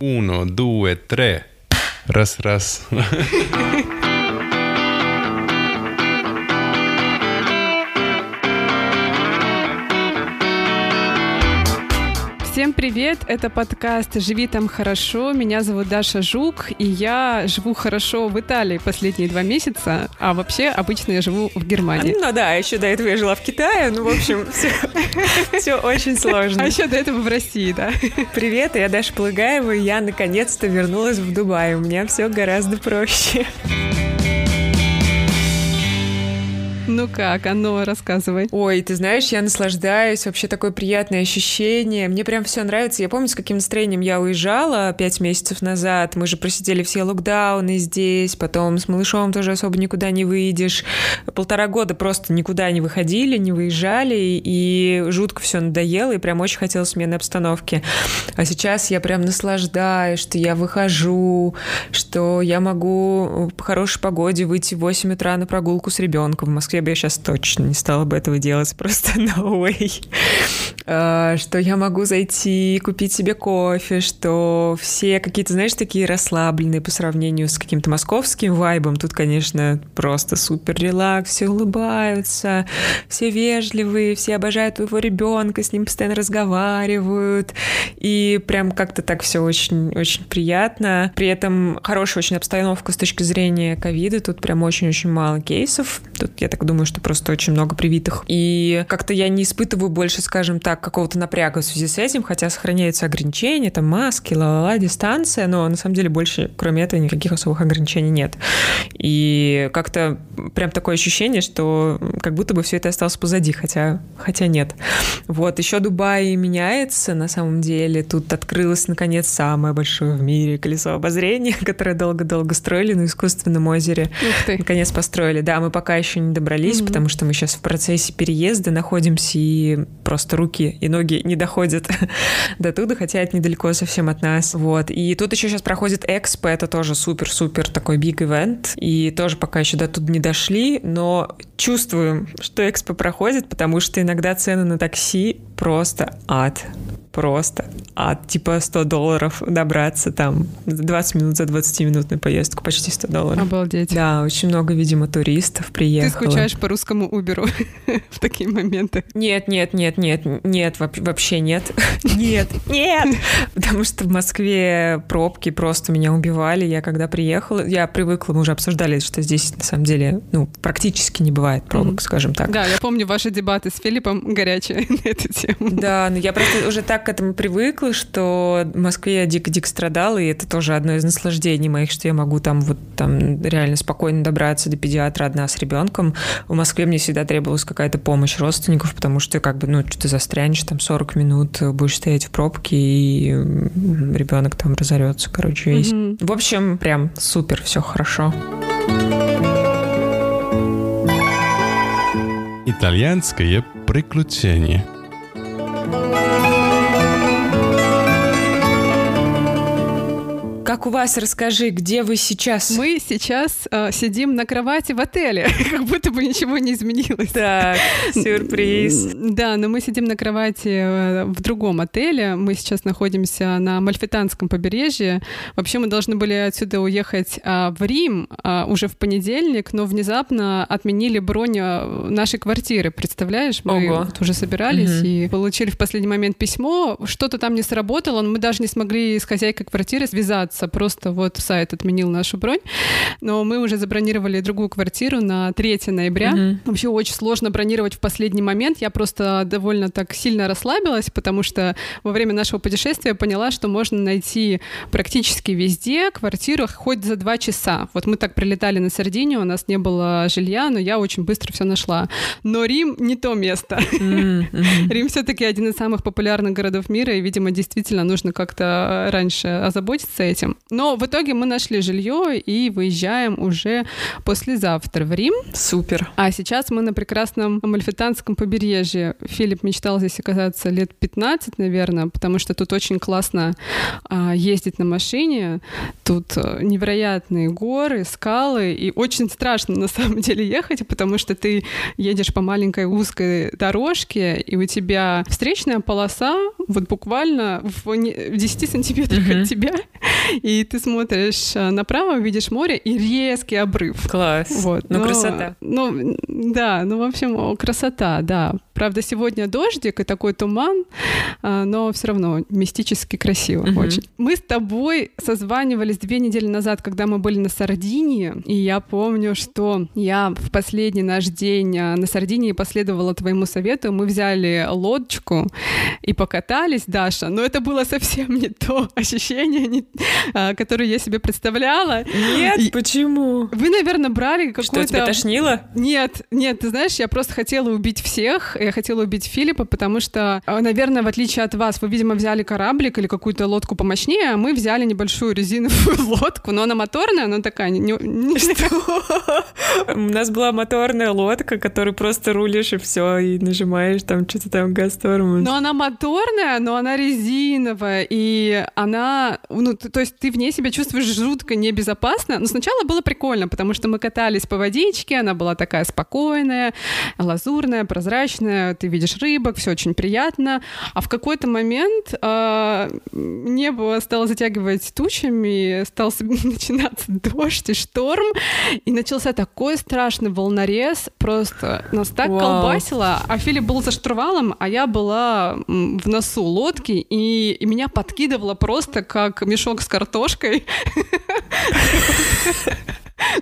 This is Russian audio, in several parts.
Uno, due, tre. Ras, ras. Всем привет! Это подкаст «Живи там хорошо». Меня зовут Даша Жук, и я живу хорошо в Италии последние два месяца, а вообще обычно я живу в Германии. Ну да, еще до этого я жила в Китае, ну, в общем, все очень сложно. А еще до этого в России, да. Привет, я Даша Плагаева, и я наконец-то вернулась в Дубай. У меня все гораздо проще. Ну как, а ну рассказывай. Ой, ты знаешь, я наслаждаюсь, вообще такое приятное ощущение. Мне прям все нравится. Я помню, с каким настроением я уезжала пять месяцев назад. Мы же просидели все локдауны здесь, потом с малышом тоже особо никуда не выйдешь. Полтора года просто никуда не выходили, не выезжали, и жутко все надоело, и прям очень хотелось смены обстановки. А сейчас я прям наслаждаюсь, что я выхожу, что я могу по хорошей погоде выйти в 8 утра на прогулку с ребенком. В Москве я бы сейчас точно не стала бы этого делать, просто no way. А, что я могу зайти, купить себе кофе, что все какие-то, знаешь, такие расслабленные по сравнению с каким-то московским вайбом. Тут, конечно, просто супер релакс, все улыбаются, все вежливые, все обожают твоего ребенка, с ним постоянно разговаривают. И прям как-то так все очень-очень приятно. При этом хорошая очень обстановка с точки зрения ковида. Тут прям очень-очень мало кейсов. Тут, я так думаю, что просто очень много привитых. И как-то я не испытываю больше, скажем так, какого-то напряга в связи с этим, хотя сохраняются ограничения, там маски, ла-ла-ла, дистанция, но на самом деле больше, кроме этого, никаких особых ограничений нет. И как-то прям такое ощущение, что как будто бы все это осталось позади, хотя, хотя нет. Вот, еще Дубай меняется, на самом деле. Тут открылось, наконец, самое большое в мире колесо обозрения, которое долго-долго строили на искусственном озере. Наконец построили. Да, мы пока еще не добрались добрались, mm-hmm. потому что мы сейчас в процессе переезда находимся, и просто руки и ноги не доходят до туда, хотя это недалеко совсем от нас. Вот. И тут еще сейчас проходит Экспо, это тоже супер-супер такой биг ивент, и тоже пока еще до туда не дошли, но чувствуем, что Экспо проходит, потому что иногда цены на такси просто ад просто от типа 100 долларов добраться там 20 минут за 20-минутную поездку, почти 100 долларов. Обалдеть. Да, очень много, видимо, туристов приехало. Ты скучаешь по русскому Уберу в такие моменты? Нет, нет, нет, нет, нет, вообще нет. Нет, нет! Потому что в Москве пробки просто меня убивали. Я когда приехала, я привыкла, мы уже обсуждали, что здесь на самом деле ну, практически не бывает пробок, скажем так. Да, я помню ваши дебаты с Филиппом горячие на эту тему. Да, но я просто уже так к этому привыкла, что в Москве я дико-дико страдала, и это тоже одно из наслаждений моих, что я могу там вот там реально спокойно добраться до педиатра одна с ребенком. В Москве мне всегда требовалась какая-то помощь родственников, потому что как бы, ну, что ты застрянешь там 40 минут, будешь стоять в пробке, и ребенок там разорется, короче, весь. Mm-hmm. В общем, прям супер, все хорошо. Итальянское приключение – Как у вас, расскажи, где вы сейчас? Мы сейчас э, сидим на кровати в отеле, как будто бы ничего не изменилось. Так, сюрприз. Да, но мы сидим на кровати э, в другом отеле. Мы сейчас находимся на Мальфитанском побережье. Вообще мы должны были отсюда уехать э, в Рим э, уже в понедельник, но внезапно отменили бронь э, нашей квартиры. Представляешь, мы Ого. вот уже собирались угу. и получили в последний момент письмо. Что-то там не сработало, но мы даже не смогли с хозяйкой квартиры связаться остаться, просто вот сайт отменил нашу бронь. Но мы уже забронировали другую квартиру на 3 ноября. Угу. Вообще очень сложно бронировать в последний момент. Я просто довольно так сильно расслабилась, потому что во время нашего путешествия поняла, что можно найти практически везде квартиру хоть за два часа. Вот мы так прилетали на Сардинию, у нас не было жилья, но я очень быстро все нашла. Но Рим не то место. Рим все-таки один из самых популярных городов мира, и, видимо, действительно нужно как-то раньше озаботиться этим. Этим. Но в итоге мы нашли жилье и выезжаем уже послезавтра в Рим. Супер. А сейчас мы на прекрасном Амальфитанском побережье. Филипп мечтал здесь оказаться лет 15, наверное, потому что тут очень классно а, ездить на машине. Тут а, невероятные горы, скалы, и очень страшно на самом деле ехать, потому что ты едешь по маленькой узкой дорожке, и у тебя встречная полоса вот буквально в, в 10 сантиметрах mm-hmm. от тебя, и ты смотришь а, направо, видишь море и резкий обрыв. Класс. Вот. Ну, но, красота. Ну, да, ну, в общем, красота, да. Правда, сегодня дождик и такой туман, а, но все равно мистически красиво mm-hmm. очень. Мы с тобой созванивались две недели назад, когда мы были на Сардинии, и я помню, что я в последний наш день а, на Сардинии последовала твоему совету, мы взяли лодочку и покатались, Даша, но это было совсем не то ощущение, не, а, которое я себе представляла. Нет, и почему? Вы, наверное, брали какую-то... Что, тебя тошнило? Нет, нет, ты знаешь, я просто хотела убить всех, я хотела убить Филиппа, потому что, а, наверное, в отличие от вас, вы, видимо, взяли кораблик или какую-то лодку помощнее, а мы взяли небольшую резиновую лодку, но она моторная, она такая... Не, не... Что? У нас была моторная лодка, которую просто рулишь и все, и нажимаешь там что-то там газ тормоз. Но она моторная, но она резиновая, и она... Ну, то есть ты в ней себя чувствуешь жутко небезопасно. Но сначала было прикольно, потому что мы катались по водичке, она была такая спокойная, лазурная, прозрачная, ты видишь рыбок, все очень приятно. А в какой-то момент э, небо стало затягивать тучами, стал начинаться дождь и шторм, и начался такой страшный волнорез, просто нас так Вау. колбасило, а Филипп был за штурвалом, а я была в носу лодки, и, и меня подкидывало просто как мешок с картошкой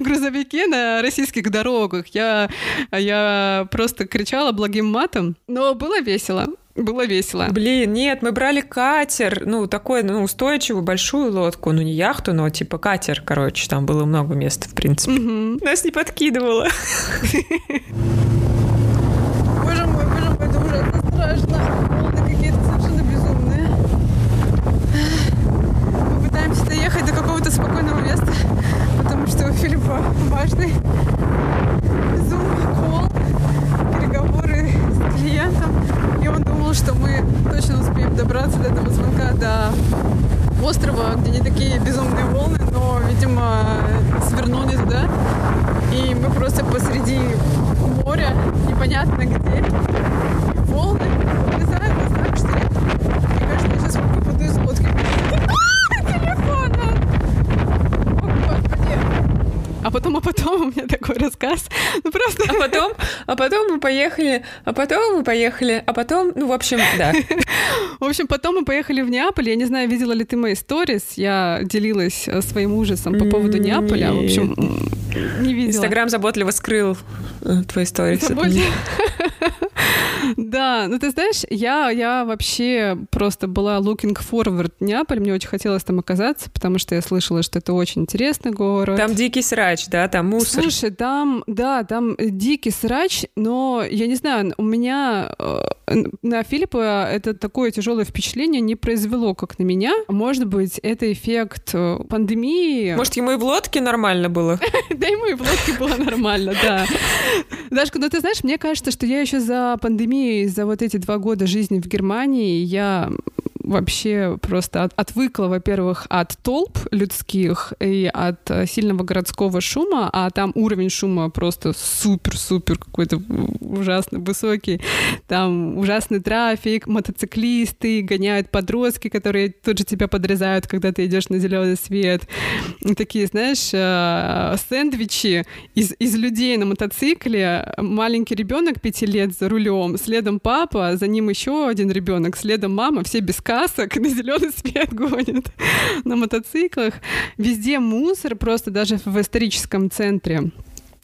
грузовике на российских дорогах. Я, я просто кричала благим матом, но было весело. Было весело. Блин, нет, мы брали катер, ну, такой, ну, устойчивую большую лодку, ну, не яхту, но типа катер, короче, там было много места, в принципе. Угу. Нас не подкидывало. Боже мой, боже мой, это ужасно страшно. Волны какие-то совершенно безумные. Мы пытаемся доехать до какого-то спокойного места потому что у Филиппа важный зум-колл, переговоры с клиентом, и он думал, что мы точно успеем добраться до этого звонка до острова, где не такие безумные волны, но, видимо, свернули туда, и мы просто посреди моря, непонятно где, волны. Вылезают нас так, что мне кажется, я сейчас выпаду из лодки. А потом, а потом у меня такой рассказ. Ну просто... А потом, а потом мы поехали, а потом мы поехали, а потом, ну, в общем, да. В общем, потом мы поехали в Неаполь. Я не знаю, видела ли ты мои сторис. Я делилась э, своим ужасом по поводу Неаполя. В общем, не видела. Инстаграм заботливо скрыл э, твои сторис. Да, ну ты знаешь, я, я вообще просто была looking forward Неаполь, мне очень хотелось там оказаться, потому что я слышала, что это очень интересный город. Там дикий срач, да, там мусор. Слушай, там, да, там дикий срач, но я не знаю, у меня э, на Филиппа это такое тяжелое впечатление не произвело, как на меня. Может быть, это эффект э, пандемии. Может, ему и в лодке нормально было? Да, ему и в лодке было нормально, да. Дашка, ну ты знаешь, мне кажется, что я еще за пандемией, за вот эти два года жизни в Германии, я вообще просто от, отвыкла, во-первых, от толп людских и от э, сильного городского шума, а там уровень шума просто супер-супер какой-то ужасно высокий. Там ужасный трафик, мотоциклисты, гоняют подростки, которые тут же тебя подрезают, когда ты идешь на зеленый свет. И такие, знаешь, э, сэндвичи из, из людей на мотоцикле, маленький ребенок пяти лет за рулем, следом папа, за ним еще один ребенок, следом мама, все без касок, красок, на зеленый свет гонят на мотоциклах. Везде мусор, просто даже в историческом центре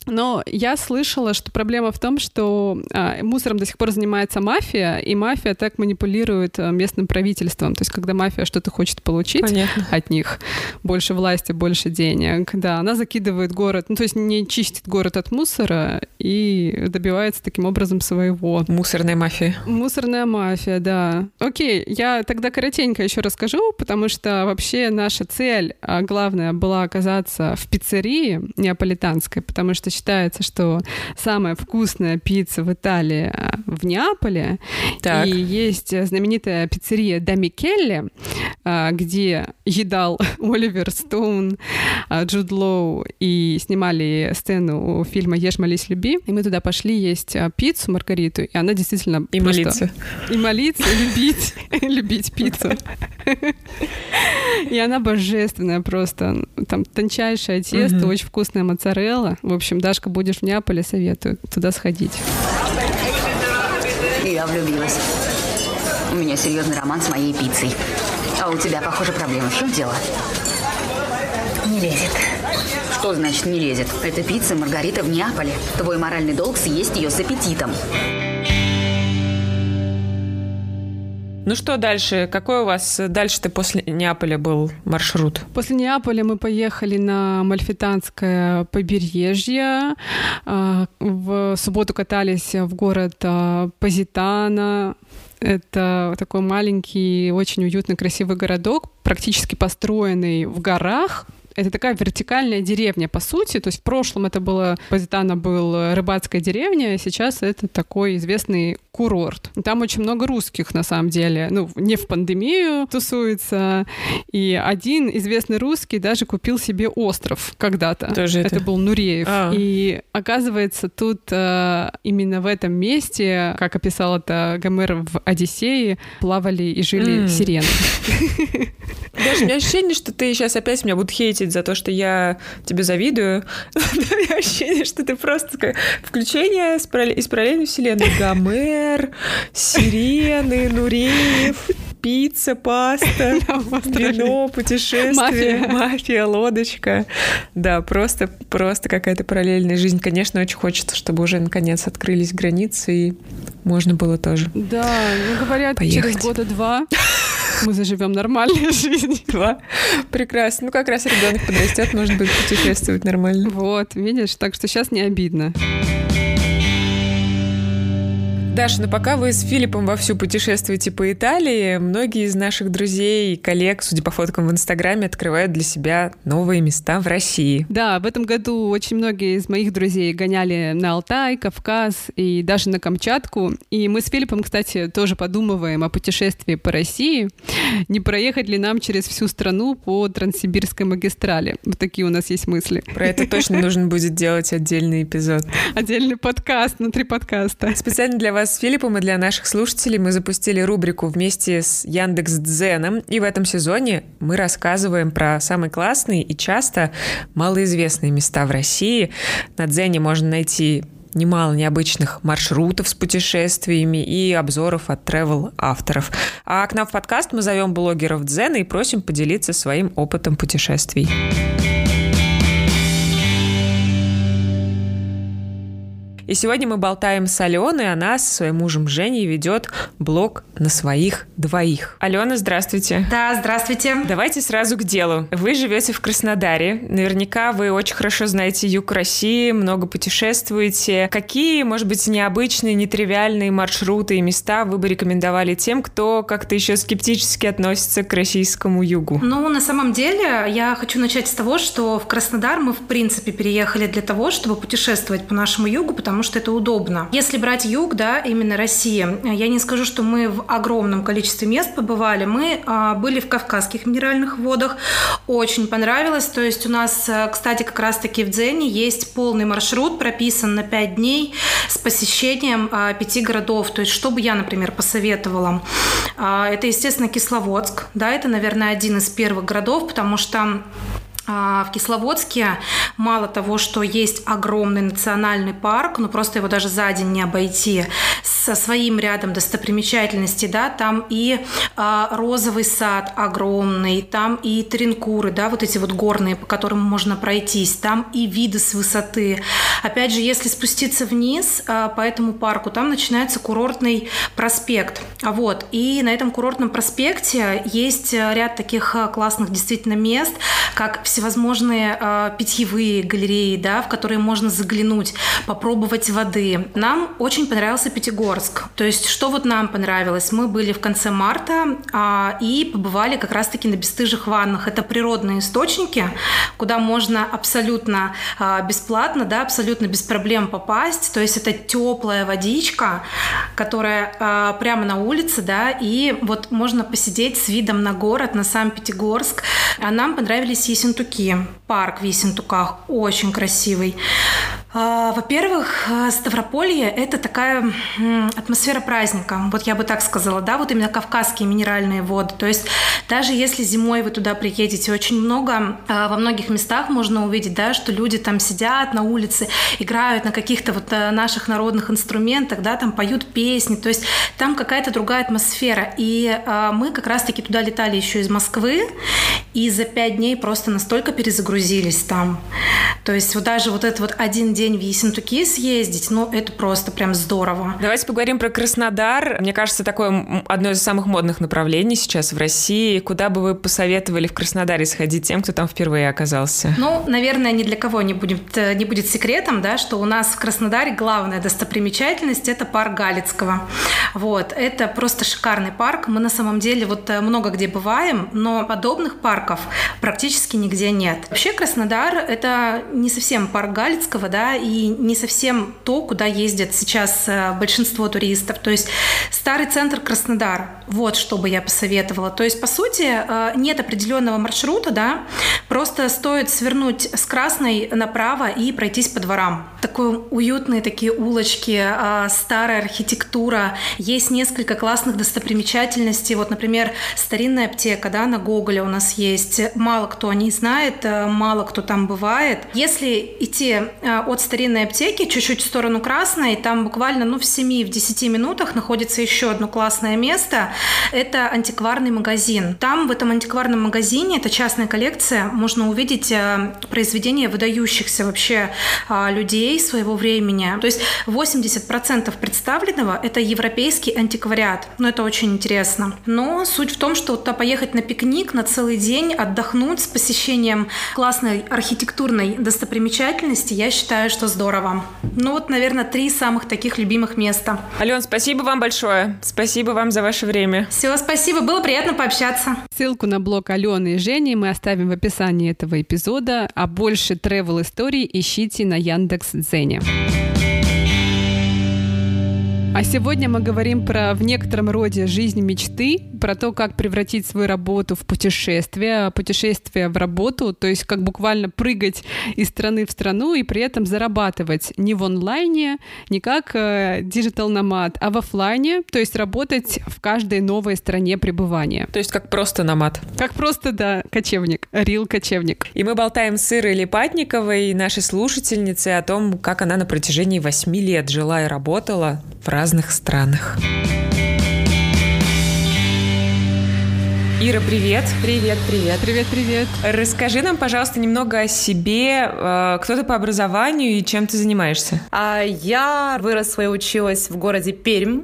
Но я слышала, что проблема в том, что а, мусором до сих пор занимается мафия, и мафия так манипулирует а, местным правительством. То есть, когда мафия что-то хочет получить Понятно. от них, больше власти, больше денег, да, она закидывает город, ну, то есть не чистит город от мусора и добивается таким образом своего. Мусорная мафия. Мусорная мафия, да. Окей, я тогда коротенько еще расскажу, потому что вообще наша цель а, главная была оказаться в пиццерии неаполитанской, потому что считается, что самая вкусная пицца в Италии а, в Неаполе. Так. И есть знаменитая пиццерия Да Микелле, а, где едал Оливер Стоун, Джуд Лоу и снимали сцену фильма «Ешь, молись, люби». И мы туда пошли есть пиццу Маргариту, и она действительно И просто... молиться. И молиться, и любить, любить пиццу. И она божественная просто. Там тончайшее тесто, очень вкусная моцарелла. В общем, Дашка, будешь в Неаполе, советую туда сходить. Я влюбилась. У меня серьезный роман с моей пиццей. А у тебя, похоже, проблемы. В чем дело? Не лезет. Что значит не лезет? Это пицца Маргарита в Неаполе. Твой моральный долг съесть ее с аппетитом. Ну что дальше? Какой у вас дальше-то после Неаполя был маршрут? После Неаполя мы поехали на Мальфитанское побережье. А, в субботу катались в город а, Позитана. Это такой маленький, очень уютный, красивый городок, практически построенный в горах, это такая вертикальная деревня, по сути. То есть в прошлом это было, Позитано был рыбацкая деревня, а сейчас это такой известный курорт. Там очень много русских, на самом деле. Ну, не в пандемию тусуется. И один известный русский даже купил себе остров когда-то. Тоже это? это был Нуреев. А. И оказывается, тут э, именно в этом месте, как описал это Гомер в Одиссее, плавали и жили mm. сирены. Даже у меня ощущение, что ты сейчас опять меня будут хейтить за то, что я тебе завидую. Ощущение, что ты просто включение из параллельной вселенной. Гомер, сирены, Нуреев, пицца, паста, вино, путешествие, мафия. лодочка. Да, просто, просто какая-то параллельная жизнь. Конечно, очень хочется, чтобы уже наконец открылись границы и можно было тоже. Да, ну говорят, через года два мы заживем нормальной жизнью. Два. Прекрасно. Ну, как раз ребенок подрастет, может быть, путешествовать нормально. Вот, видишь, так что сейчас не обидно. Даша, ну пока вы с Филиппом вовсю путешествуете по Италии, многие из наших друзей и коллег, судя по фоткам в Инстаграме, открывают для себя новые места в России. Да, в этом году очень многие из моих друзей гоняли на Алтай, Кавказ и даже на Камчатку. И мы с Филиппом, кстати, тоже подумываем о путешествии по России. Не проехать ли нам через всю страну по Транссибирской магистрали? Вот такие у нас есть мысли. Про это точно нужно будет делать отдельный эпизод. Отдельный подкаст внутри подкаста. Специально для вас вас с Филиппом и для наших слушателей мы запустили рубрику вместе с Яндекс Дзеном. И в этом сезоне мы рассказываем про самые классные и часто малоизвестные места в России. На Дзене можно найти немало необычных маршрутов с путешествиями и обзоров от travel авторов. А к нам в подкаст мы зовем блогеров Дзена и просим поделиться своим опытом путешествий. И сегодня мы болтаем с Аленой, она со своим мужем Женей ведет блог на своих двоих. Алена, здравствуйте. Да, здравствуйте. Давайте сразу к делу. Вы живете в Краснодаре. Наверняка вы очень хорошо знаете юг России, много путешествуете. Какие, может быть, необычные, нетривиальные маршруты и места вы бы рекомендовали тем, кто как-то еще скептически относится к российскому югу? Ну, на самом деле, я хочу начать с того, что в Краснодар мы, в принципе, переехали для того, чтобы путешествовать по нашему югу, потому потому что это удобно. Если брать юг, да, именно Россия, я не скажу, что мы в огромном количестве мест побывали. Мы а, были в Кавказских минеральных водах, очень понравилось. То есть у нас, э, кстати, как раз-таки в Дзене есть полный маршрут, прописан на 5 дней с посещением а, пяти городов. То есть что бы я, например, посоветовала? А, это, естественно, Кисловодск. Да, это, наверное, один из первых городов, потому что а, в Кисловодске мало того, что есть огромный национальный парк, ну просто его даже за день не обойти, со своим рядом достопримечательностей, да, там и а, розовый сад огромный, там и тринкуры, да, вот эти вот горные, по которым можно пройтись, там и виды с высоты. Опять же, если спуститься вниз а, по этому парку, там начинается курортный проспект. Вот, и на этом курортном проспекте есть ряд таких а, классных действительно мест, как всевозможные э, питьевые галереи, да, в которые можно заглянуть, попробовать воды. Нам очень понравился Пятигорск. То есть, что вот нам понравилось? Мы были в конце марта э, и побывали как раз-таки на бесстыжих ваннах. Это природные источники, куда можно абсолютно э, бесплатно, да, абсолютно без проблем попасть. То есть, это теплая водичка, которая э, прямо на улице, да, и вот можно посидеть с видом на город, на сам Пятигорск. А нам понравились Ессентуки Ессентуки. Парк в Ессентуках очень красивый. А, во-первых, э, Ставрополье – это такая атмосфера праздника. Вот я бы так сказала, да, вот именно кавказские минеральные воды. То есть даже если зимой вы туда приедете, очень много, а, во многих местах можно увидеть, да, что люди там сидят на улице, играют на каких-то вот э, наших народных инструментах, да, там поют песни. То есть там какая-то другая атмосфера. И а, мы как раз-таки туда летали еще из Москвы, и за пять дней просто настолько перезагрузились там. То есть вот даже вот этот вот один день день в Ессентуки съездить, ну, это просто прям здорово. Давайте поговорим про Краснодар. Мне кажется, такое одно из самых модных направлений сейчас в России. Куда бы вы посоветовали в Краснодаре сходить тем, кто там впервые оказался? Ну, наверное, ни для кого не будет, э, не будет секретом, да, что у нас в Краснодаре главная достопримечательность – это парк Галицкого. Вот, это просто шикарный парк. Мы на самом деле вот э, много где бываем, но подобных парков практически нигде нет. Вообще Краснодар – это не совсем парк Галицкого, да, и не совсем то, куда ездят сейчас э, большинство туристов. То есть старый центр Краснодар, вот что бы я посоветовала. То есть, по сути, э, нет определенного маршрута, да, просто стоит свернуть с Красной направо и пройтись по дворам. Такой уютные такие улочки, э, старая архитектура, есть несколько классных достопримечательностей. Вот, например, старинная аптека, да, на Гоголе у нас есть. Мало кто о ней знает, мало кто там бывает. Если идти от старинной аптеки, чуть-чуть в сторону Красной, там буквально ну, в 7-10 минутах находится еще одно классное место. Это антикварный магазин. Там, в этом антикварном магазине, это частная коллекция, можно увидеть э, произведения выдающихся вообще а, людей своего времени. То есть 80% представленного – это европейский антиквариат. Ну, это очень интересно. Но суть в том, что туда поехать на пикник на целый день, отдохнуть с посещением классной архитектурной достопримечательности, я считаю, что здорово. Ну вот, наверное, три самых таких любимых места. Ален, спасибо вам большое. Спасибо вам за ваше время. Все, спасибо. Было приятно пообщаться. Ссылку на блог Алены и Жени мы оставим в описании этого эпизода, а больше travel историй ищите на Яндекс.Дзене. А сегодня мы говорим про в некотором роде жизнь мечты, про то, как превратить свою работу в путешествие, путешествие в работу, то есть как буквально прыгать из страны в страну и при этом зарабатывать не в онлайне, не как digital э, nomad, а в офлайне, то есть работать в каждой новой стране пребывания. То есть как просто nomad. Как просто, да, кочевник, real кочевник. И мы болтаем с Ирой Липатниковой, нашей слушательницей, о том, как она на протяжении восьми лет жила и работала в разных странах. Ира, привет. Привет, привет. Привет, привет. Расскажи нам, пожалуйста, немного о себе. Э, кто ты по образованию и чем ты занимаешься? А, я выросла и училась в городе Пермь.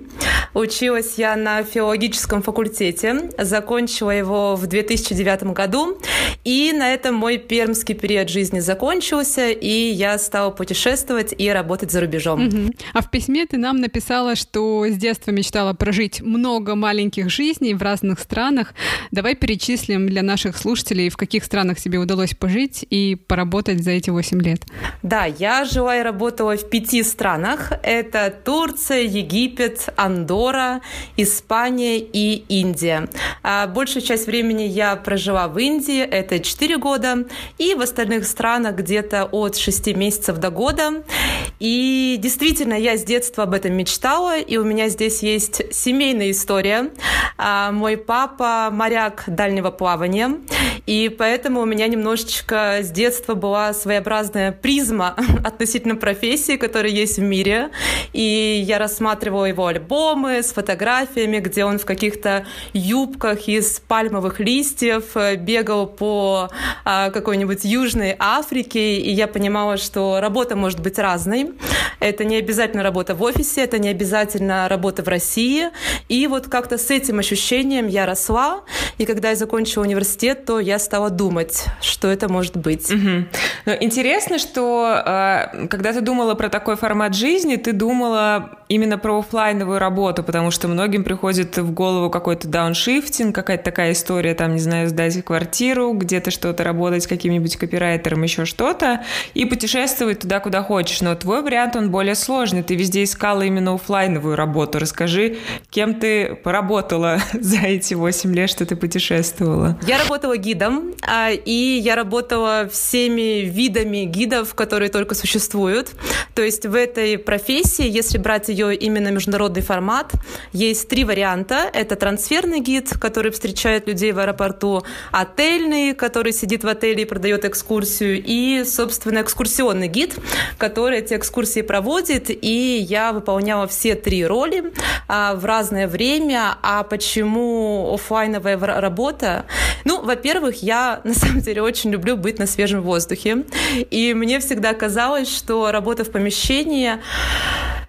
Училась я на филологическом факультете. Закончила его в 2009 году. И на этом мой пермский период жизни закончился, и я стала путешествовать и работать за рубежом. Угу. А в письме ты нам написала, что с детства мечтала прожить много маленьких жизней в разных странах, Давай перечислим для наших слушателей, в каких странах тебе удалось пожить и поработать за эти 8 лет. Да, я жила и работала в пяти странах. Это Турция, Египет, Андора, Испания и Индия. А большую часть времени я прожила в Индии, это 4 года, и в остальных странах где-то от 6 месяцев до года. И действительно, я с детства об этом мечтала, и у меня здесь есть семейная история. А мой папа моряк моряк дальнего плавания, и поэтому у меня немножечко с детства была своеобразная призма относительно профессии, которая есть в мире. И я рассматривала его альбомы с фотографиями, где он в каких-то юбках из пальмовых листьев э, бегал по а, какой-нибудь Южной Африке, и я понимала, что работа может быть разной. Это не обязательно работа в офисе, это не обязательно работа в России. И вот как-то с этим ощущением я росла, и когда я закончила университет, то я стала думать, что это может быть. Угу. Но интересно, что э, когда ты думала про такой формат жизни, ты думала именно про офлайновую работу, потому что многим приходит в голову какой-то дауншифтинг, какая-то такая история, там, не знаю, сдать квартиру, где-то что-то работать каким-нибудь копирайтером, еще что-то, и путешествовать туда, куда хочешь. Но твой вариант, он более сложный. Ты везде искала именно офлайновую работу. Расскажи, кем ты поработала за эти 8 лет, что ты путешествовала? Я работала гидом, а, и я работала всеми видами гидов, которые только существуют. То есть в этой профессии, если брать ее именно международный формат, есть три варианта. Это трансферный гид, который встречает людей в аэропорту, отельный, который сидит в отеле и продает экскурсию, и, собственно, экскурсионный гид, который эти экскурсии проводит. И я выполняла все три роли а, в разное время. А почему офлайновая работа? Ну, во-первых, я на самом деле очень люблю быть на свежем воздухе. И мне всегда казалось, что работа в помещении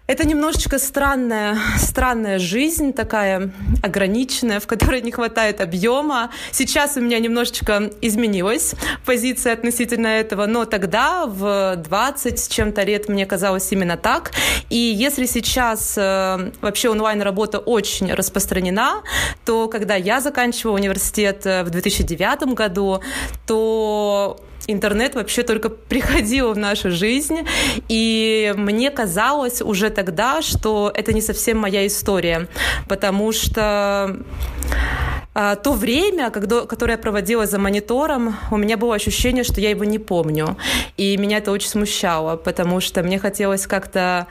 это немножечко странная, странная жизнь, такая ограниченная, в которой не хватает объема. Сейчас у меня немножечко изменилась позиция относительно этого, но тогда, в 20 с чем-то лет, мне казалось именно так. И если сейчас э, вообще онлайн-работа очень распространена, то когда я заканчивала университет э, в 2009 году, то интернет вообще только приходил в нашу жизнь, и мне казалось уже тогда, что это не совсем моя история, потому что а, то время, которое я проводила за монитором, у меня было ощущение, что я его не помню. И меня это очень смущало, потому что мне хотелось как-то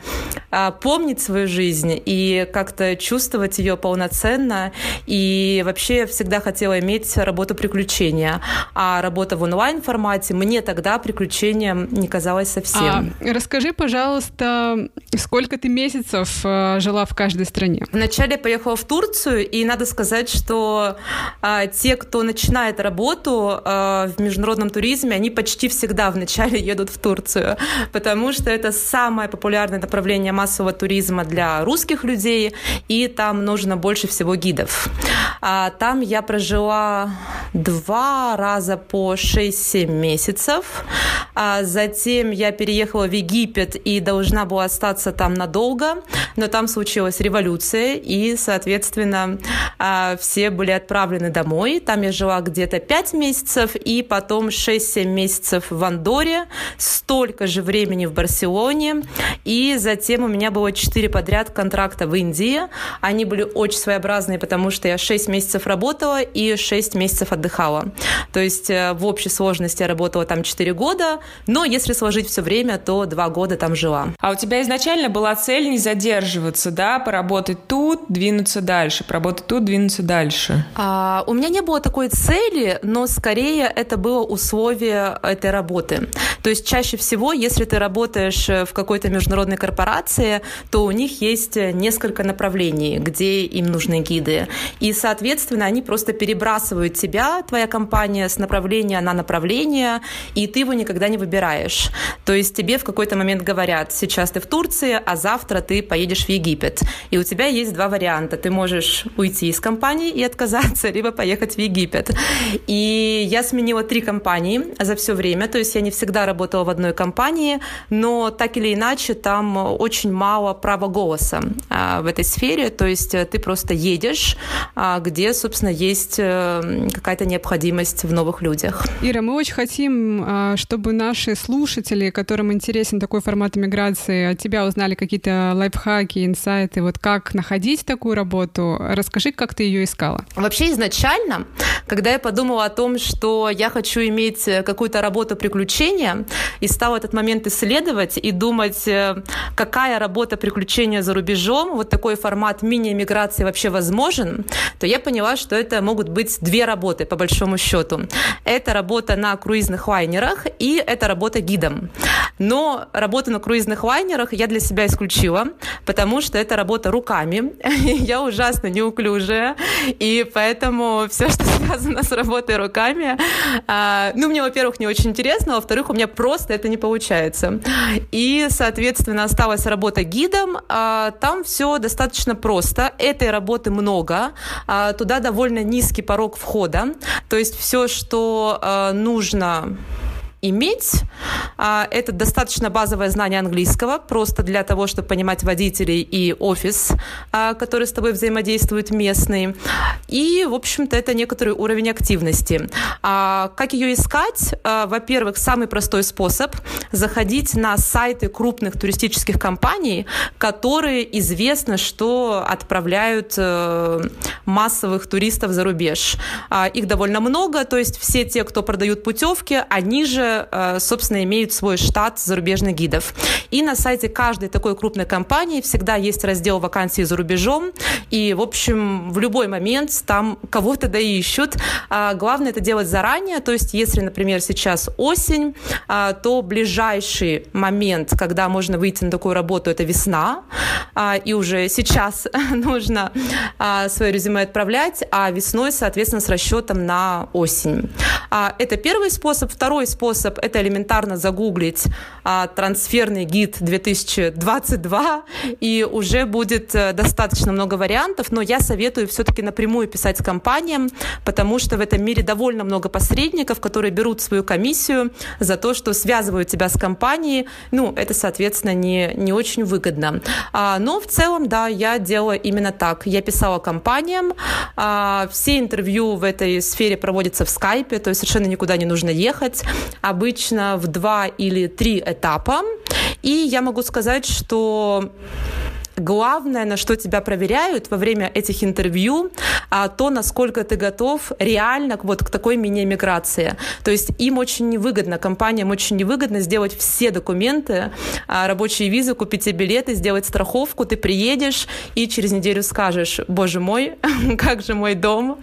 а, помнить свою жизнь и как-то чувствовать ее полноценно. И вообще я всегда хотела иметь работу приключения. А работа в онлайн-формате мне тогда приключением не казалось совсем. А, расскажи, пожалуйста, сколько ты месяцев а, жила в каждой стране? Вначале я поехала в Турцию, и надо сказать, что а, те, кто начинает работу а, в международном туризме, они почти всегда вначале едут в Турцию, потому что это самое популярное направление массового туризма для русских людей, и там нужно больше всего гидов. А, там я прожила два раза по 6-7 месяцев. А затем я переехала в Египет и должна была остаться там надолго, но там случилась революция, и, соответственно, а, все были отправлены домой. Там я жила где-то 5 месяцев, и потом 6-7 месяцев в Андоре, столько же времени в Барселоне, и затем у меня было 4 подряд контракта в Индии. Они были очень своеобразные, потому что я 6 месяцев работала и 6 месяцев отдыхала. То есть э, в общей сложности я работала там 4 года, но если сложить все время, то 2 года там жила. А у тебя изначально была цель не задерживаться, да, поработать тут, двинуться дальше, поработать тут, двинуться дальше? А, у меня не было такой цели, но скорее это было условие этой работы. То есть чаще всего, если ты работаешь в какой-то международной корпорации, то у них есть несколько направлений, где им нужны гиды. И, соответственно, они просто перебрасывают тебя, твоя компания, с направления на направление, и ты его никогда не выбираешь. То есть тебе в какой-то момент говорят, сейчас ты в Турции, а завтра ты поедешь в Египет. И у тебя есть два варианта. Ты можешь уйти из компании и отказаться, либо поехать в Египет. И я сменила три компании за все время, то есть я не всегда работала в одной компании, но так или иначе там очень мало права голоса а, в этой сфере, то есть ты просто едешь, а, где, собственно, есть э, какая-то необходимость в новых людях. Ира, мы очень хотим, а, чтобы наши слушатели, которым интересен такой формат иммиграции, от тебя узнали какие-то лайфхаки, инсайты, вот как находить такую работу. Расскажи, как ты ее искала. Вообще изначально, когда я подумала о том, что я хочу иметь э, какую-то работу приключения, и стала этот момент исследовать и думать, э, какая работа приключения за рубежом, вот такой формат мини-эмиграции вообще возможен, то я поняла, что это могут быть две работы, по большому счету. Это работа на круизных лайнерах и это работа гидом. Но работу на круизных лайнерах я для себя исключила, потому что это работа руками. я ужасно неуклюжая, и поэтому все, что связано с работой руками, а, ну, мне, во-первых, не очень интересно, во-вторых, у меня просто это не получается. И, соответственно, осталась работа гидом. А, там все достаточно просто. Этой работы много. А, туда довольно низкий порог входа. То есть все, что нужно иметь. А, это достаточно базовое знание английского, просто для того, чтобы понимать водителей и офис, а, который с тобой взаимодействует местный. И, в общем-то, это некоторый уровень активности. А, как ее искать? Во-первых, самый простой способ – заходить на сайты крупных туристических компаний, которые известно, что отправляют э, массовых туристов за рубеж. Их довольно много, то есть все те, кто продают путевки, они же Э, собственно, имеют свой штат зарубежных гидов. И на сайте каждой такой крупной компании всегда есть раздел вакансий за рубежом. И, в общем, в любой момент там кого-то да ищут. А главное это делать заранее. То есть, если, например, сейчас осень, а, то ближайший момент, когда можно выйти на такую работу, это весна. А, и уже сейчас нужно свое резюме отправлять, а весной, соответственно, с расчетом на осень. Это первый способ. Второй способ способ – это элементарно загуглить а, «Трансферный гид 2022», и уже будет э, достаточно много вариантов, но я советую все-таки напрямую писать компаниям, потому что в этом мире довольно много посредников, которые берут свою комиссию за то, что связывают тебя с компанией. Ну, это, соответственно, не, не очень выгодно. А, но в целом, да, я делала именно так. Я писала компаниям, а, все интервью в этой сфере проводятся в скайпе, то есть совершенно никуда не нужно ехать обычно в два или три этапа. И я могу сказать, что главное, на что тебя проверяют во время этих интервью, а, то, насколько ты готов реально вот к такой мини-эмиграции. То есть им очень невыгодно, компаниям очень невыгодно сделать все документы, а, рабочие визы, купить тебе билеты, сделать страховку, ты приедешь и через неделю скажешь, боже мой, как же мой дом,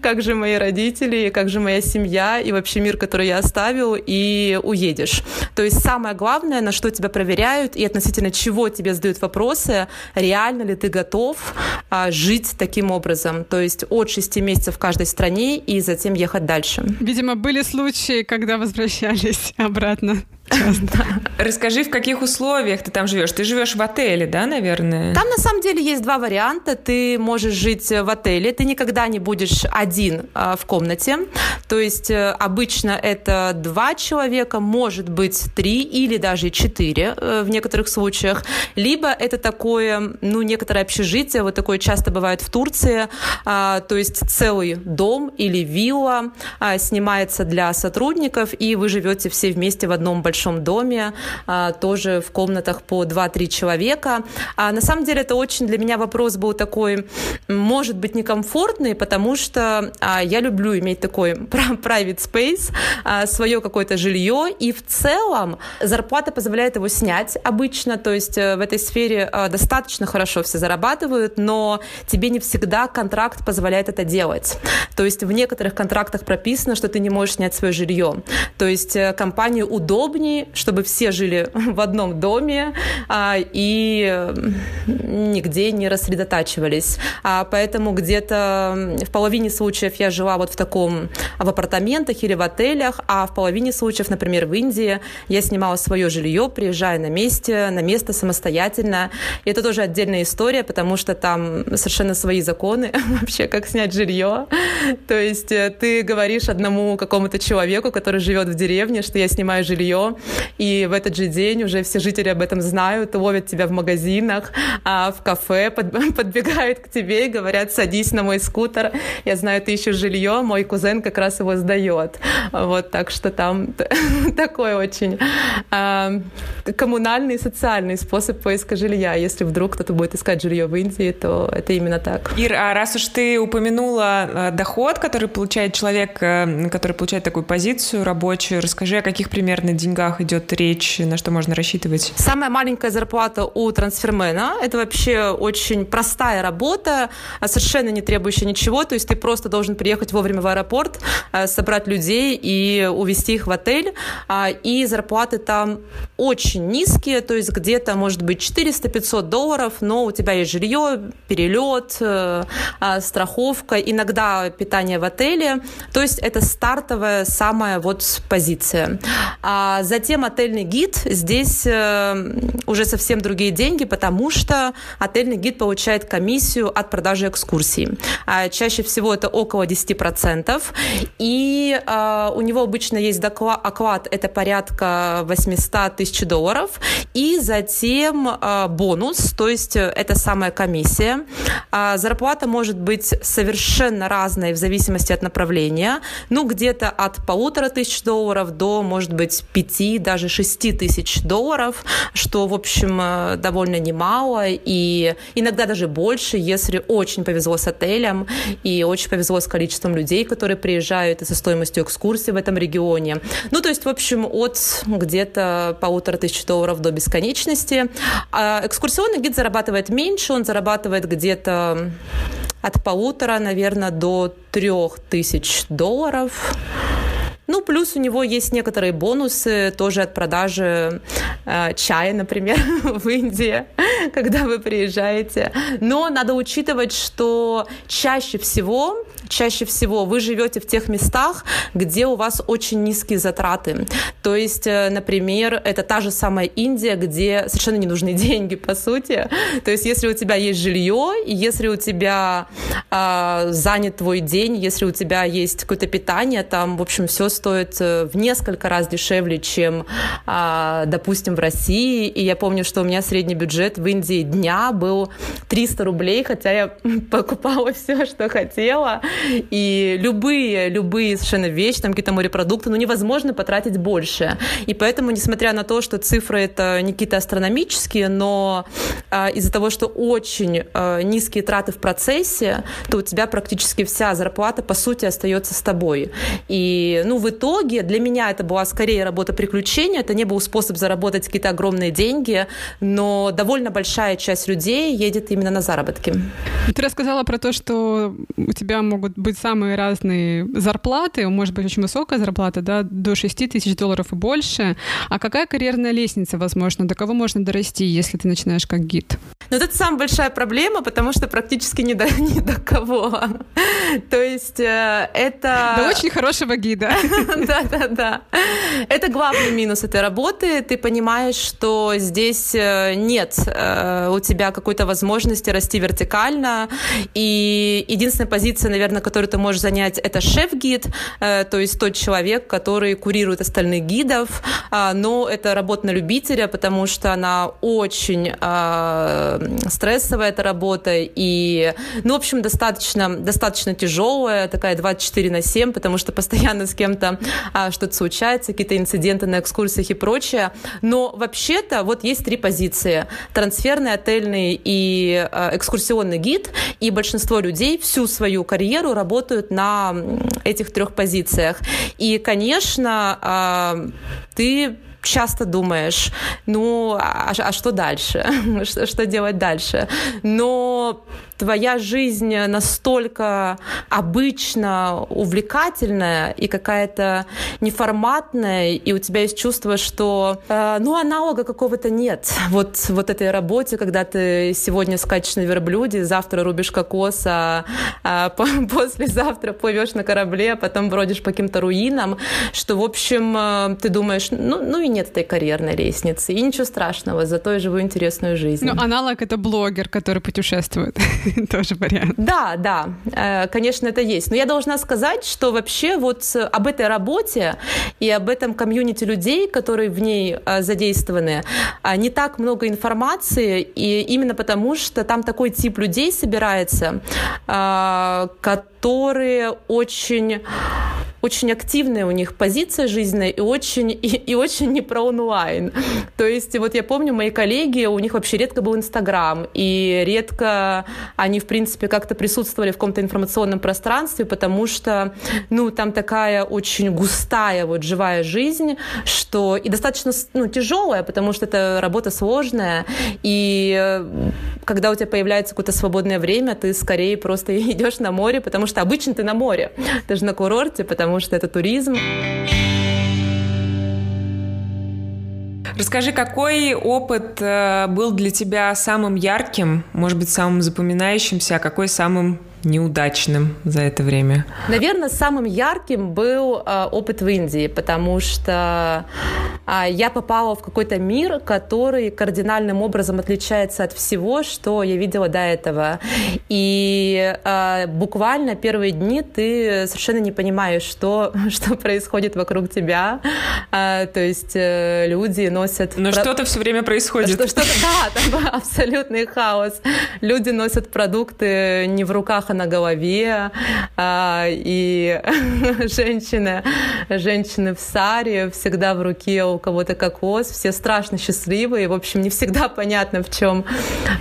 как же мои родители, как же моя семья и вообще мир, который я оставил, и уедешь. То есть самое главное, на что тебя проверяют и относительно чего тебе задают вопросы, реально ли ты готов а, жить таким образом, то есть от 6 месяцев в каждой стране и затем ехать дальше. Видимо, были случаи, когда возвращались обратно. Расскажи, в каких условиях ты там живешь? Ты живешь в отеле, да, наверное? Там на самом деле есть два варианта. Ты можешь жить в отеле, ты никогда не будешь один а, в комнате. То есть э, обычно это два человека, может быть три или даже четыре э, в некоторых случаях. Либо это такое, ну, некоторое общежитие, вот такое часто бывает в Турции. А, то есть целый дом или вилла а, снимается для сотрудников, и вы живете все вместе в одном большом большом доме, а, тоже в комнатах по 2-3 человека. А на самом деле это очень для меня вопрос был такой, может быть, некомфортный, потому что а, я люблю иметь такой private space, а, свое какое-то жилье, и в целом зарплата позволяет его снять обычно, то есть э, в этой сфере а, достаточно хорошо все зарабатывают, но тебе не всегда контракт позволяет это делать. То есть в некоторых контрактах прописано, что ты не можешь снять свое жилье. То есть э, компании удобнее компании, чтобы все жили в одном доме а, и нигде не рассредотачивались. А, поэтому где-то в половине случаев я жила вот в таком, в апартаментах или в отелях, а в половине случаев, например, в Индии, я снимала свое жилье, приезжая на месте, на место самостоятельно. И это тоже отдельная история, потому что там совершенно свои законы вообще, как снять жилье. То есть э, ты говоришь одному какому-то человеку, который живет в деревне, что я снимаю жилье, и в этот же день уже все жители об этом знают, ловят тебя в магазинах, а в кафе под, подбегают к тебе и говорят, садись на мой скутер, я знаю, ты ищешь жилье, мой кузен как раз его сдает. Вот, так что там такой очень э, коммунальный социальный способ поиска жилья. Если вдруг кто-то будет искать жилье в Индии, то это именно так. Ир, а раз уж ты упомянула э, доход, который получает человек, э, который получает такую позицию рабочую, расскажи, о каких примерно деньгах идет речь, на что можно рассчитывать? Самая маленькая зарплата у трансфермена — это вообще очень простая работа, а совершенно не требующая ничего, то есть ты просто должен приехать вовремя в аэропорт, э, собрать людей и увезти их в отель, а, и зарплаты там очень низкие, то есть где-то, может быть, 400-500 долларов, но у тебя есть жилье, перелет, э, а, страховка, иногда питание в отеле. То есть это стартовая самая вот позиция. Затем отельный гид. Здесь э, уже совсем другие деньги, потому что отельный гид получает комиссию от продажи экскурсий. А чаще всего это около 10%. И а, у него обычно есть оклад, это порядка 800 тысяч долларов. И затем бонус, то есть э, это самая комиссия. Зарплата может быть совершенно разной в зависимости от направления. Ну, где-то от полутора тысяч долларов до, может быть, пяти, даже шести тысяч долларов, что, в общем, э, довольно немало. И иногда даже больше, если очень повезло с отелем и очень повезло с количеством людей, которые приезжают, и со стоимостью экскурсии в этом регионе. Ну, то есть, в общем, от где-то полутора тысяч долларов до бесконечности. А экскурсионный гид зарабатывает меньше, он зарабатывает где-то от полутора, наверное, до трех тысяч долларов. Ну, плюс у него есть некоторые бонусы тоже от продажи э, чая, например, в Индии, когда вы приезжаете. Но надо учитывать, что чаще всего чаще всего вы живете в тех местах, где у вас очень низкие затраты. То есть, э, например, это та же самая Индия, где совершенно не нужны деньги, по сути. То есть, если у тебя есть жилье, если у тебя э, занят твой день, если у тебя есть какое-то питание, там, в общем, все стоит э, в несколько раз дешевле, чем, э, допустим, в России. И я помню, что у меня средний бюджет в Индии дня был 300 рублей, хотя я покупала все, что хотела. И любые, любые совершенно вещи, там какие-то морепродукты, ну невозможно потратить больше. И поэтому, несмотря на то, что цифры это не какие-то астрономические, но а, из-за того, что очень а, низкие траты в процессе, то у тебя практически вся зарплата, по сути, остается с тобой. И, ну, в итоге для меня это была скорее работа приключения, это не был способ заработать какие-то огромные деньги, но довольно большая часть людей едет именно на заработки. Ты рассказала про то, что у тебя могут быть самые разные зарплаты, может быть очень высокая зарплата, да, до 6 тысяч долларов и больше. А какая карьерная лестница, возможно, до кого можно дорасти, если ты начинаешь как гид? Но это самая большая проблема, потому что практически ни до, ни до кого. То есть э, это... До очень хорошего гида. Да-да-да. Это главный минус этой работы. Ты понимаешь, что здесь э, нет э, у тебя какой-то возможности расти вертикально. И единственная позиция, наверное, которую ты можешь занять, это шеф-гид, то есть тот человек, который курирует остальных гидов. А, но это работа на любителя, потому что она очень стрессовая эта работа и, ну, в общем, достаточно, достаточно тяжелая, такая 24 на 7, потому что постоянно с кем-то а, что-то случается, какие-то инциденты на экскурсиях и прочее. Но вообще-то вот есть три позиции. Трансферный, отельный и а, экскурсионный гид. И большинство людей всю свою карьеру работают на этих трех позициях. И, конечно, а, ты часто думаешь, ну, а, а что дальше? что, что делать дальше? Но твоя жизнь настолько обычно увлекательная и какая-то неформатная, и у тебя есть чувство, что э, ну аналога какого-то нет. Вот, вот этой работе, когда ты сегодня скачешь на верблюде, завтра рубишь кокос, а, а послезавтра плывешь на корабле, а потом бродишь по каким-то руинам, что, в общем, э, ты думаешь, ну, ну и нет этой карьерной лестницы. И ничего страшного, зато я живу интересную жизнь. Ну, аналог — это блогер, который путешествует. Тоже вариант. Да, да, э, конечно, это есть. Но я должна сказать, что вообще вот об этой работе и об этом комьюнити людей, которые в ней э, задействованы, э, не так много информации, и именно потому, что там такой тип людей собирается, которые очень очень активная у них позиция жизненная и очень, и, и очень не про онлайн. То есть вот я помню, мои коллеги, у них вообще редко был Инстаграм, и редко они, в принципе, как-то присутствовали в каком-то информационном пространстве, потому что, ну, там такая очень густая вот живая жизнь, что и достаточно, ну, тяжелая, потому что это работа сложная, и э, когда у тебя появляется какое-то свободное время, ты скорее просто идешь на море, потому что обычно ты на море, ты же на курорте, потому потому что это туризм. Расскажи, какой опыт э, был для тебя самым ярким, может быть, самым запоминающимся, а какой самым неудачным за это время? Наверное, самым ярким был э, опыт в Индии, потому что э, я попала в какой-то мир, который кардинальным образом отличается от всего, что я видела до этого. И э, буквально первые дни ты совершенно не понимаешь, что, что происходит вокруг тебя. Э, то есть э, люди носят... Но про... что-то все время происходит. Что, что-то, да, там абсолютный хаос. Люди носят продукты не в руках, на голове, а, и женщины, женщины в саре, всегда в руке у кого-то кокос, все страшно счастливые, в общем, не всегда понятно, в чем,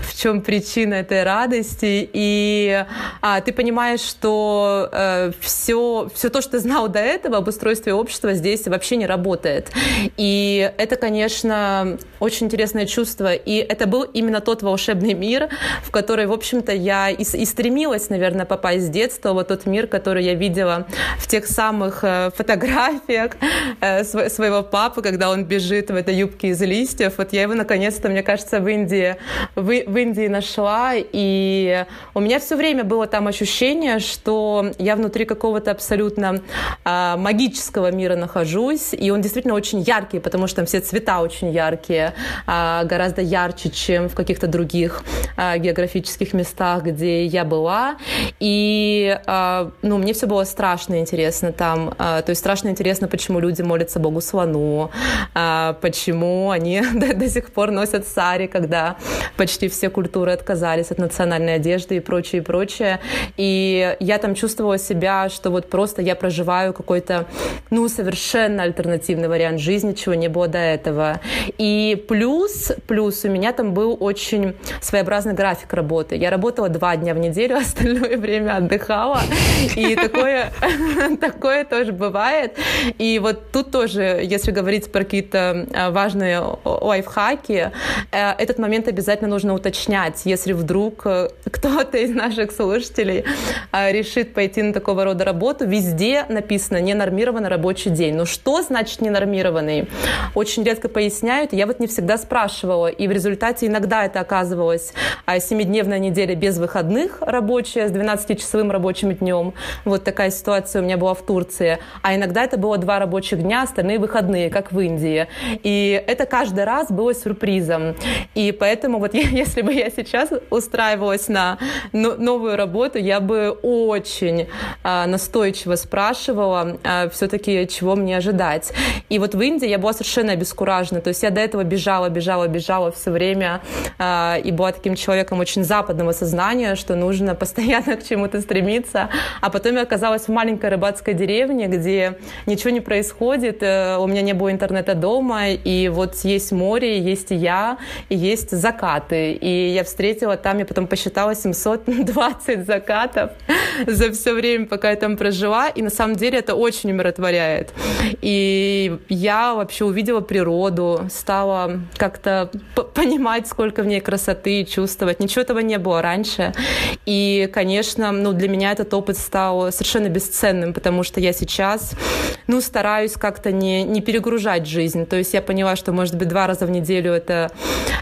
в чем причина этой радости, и а, ты понимаешь, что э, все, все то, что ты знал до этого об устройстве общества, здесь вообще не работает. И это, конечно, очень интересное чувство, и это был именно тот волшебный мир, в который, в общем-то, я и, и стремилась, наверное, наверное, попасть с детства, вот тот мир, который я видела в тех самых э, фотографиях э, своего папы, когда он бежит в этой юбке из листьев. Вот я его наконец-то, мне кажется, в Индии, в, Индии нашла, и у меня все время было там ощущение, что я внутри какого-то абсолютно а, магического мира нахожусь, и он действительно очень яркий, потому что там все цвета очень яркие, а, гораздо ярче, чем в каких-то других а, географических местах, где я была. И, а, ну, мне все было страшно интересно там. А, то есть страшно интересно, почему люди молятся Богу слону, а, почему они до, до сих пор носят сари, когда почти все культуры отказались от национальной одежды и прочее, и прочее. И я там чувствовала себя, что вот просто я проживаю какой-то, ну, совершенно альтернативный вариант жизни, чего не было до этого. И плюс, плюс у меня там был очень своеобразный график работы. Я работала два дня в неделю, остальное остальное время отдыхала. И такое, такое тоже бывает. И вот тут тоже, если говорить про какие-то а, важные лайфхаки, э, этот момент обязательно нужно уточнять. Если вдруг э, кто-то из наших слушателей а, решит пойти на такого рода работу, везде написано ненормированный рабочий день. Но что значит ненормированный? Очень редко поясняют. Я вот не всегда спрашивала. И в результате иногда это оказывалось а, семидневная неделя без выходных рабочая с 12-часовым рабочим днем. Вот такая ситуация у меня была в Турции. А иногда это было два рабочих дня, остальные выходные, как в Индии. И это каждый раз было сюрпризом. И поэтому вот если бы я сейчас устраивалась на новую работу, я бы очень а, настойчиво спрашивала а, все-таки, чего мне ожидать. И вот в Индии я была совершенно обескуражена. То есть я до этого бежала, бежала, бежала все время а, и была таким человеком очень западного сознания, что нужно постоянно постоянно к чему-то стремиться. А потом я оказалась в маленькой рыбацкой деревне, где ничего не происходит, э, у меня не было интернета дома, и вот есть море, есть я, и есть закаты. И я встретила там, я потом посчитала 720 закатов за все время, пока я там прожила, и на самом деле это очень умиротворяет. И я вообще увидела природу, стала как-то понимать, сколько в ней красоты, чувствовать. Ничего этого не было раньше. И, конечно, ну, для меня этот опыт стал совершенно бесценным, потому что я сейчас, ну, стараюсь как-то не, не перегружать жизнь. То есть я поняла, что, может быть, два раза в неделю это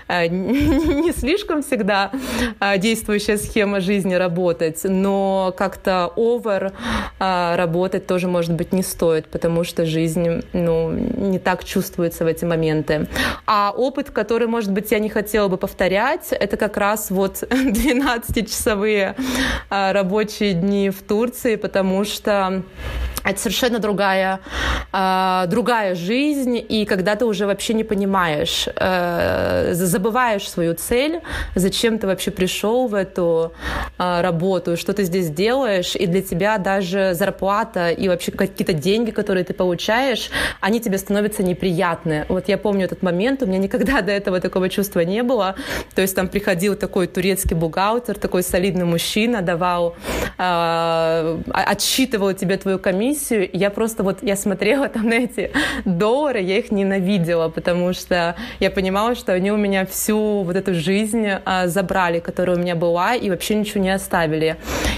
э, не слишком всегда э, действующая схема жизни работать, но как-то овер э, работать тоже, может быть, не стоит, потому что жизнь, ну, не так чувствуется в эти моменты. А опыт, который, может быть, я не хотела бы повторять, это как раз вот 12-часовые а, рабочие дни в Турции, потому что это совершенно другая, э, другая жизнь, и когда ты уже вообще не понимаешь, э, забываешь свою цель, зачем ты вообще пришел в эту э, работу, что ты здесь делаешь, и для тебя даже зарплата и вообще какие-то деньги, которые ты получаешь, они тебе становятся неприятны. Вот я помню этот момент, у меня никогда до этого такого чувства не было, то есть там приходил такой турецкий бухгалтер, такой солидный мужчина, давал, э, отсчитывал тебе твою комиссию, я просто вот, я смотрела там на эти доллары, я их ненавидела, потому что я понимала, что они у меня всю вот эту жизнь а, забрали, которая у меня была, и вообще ничего не оставили.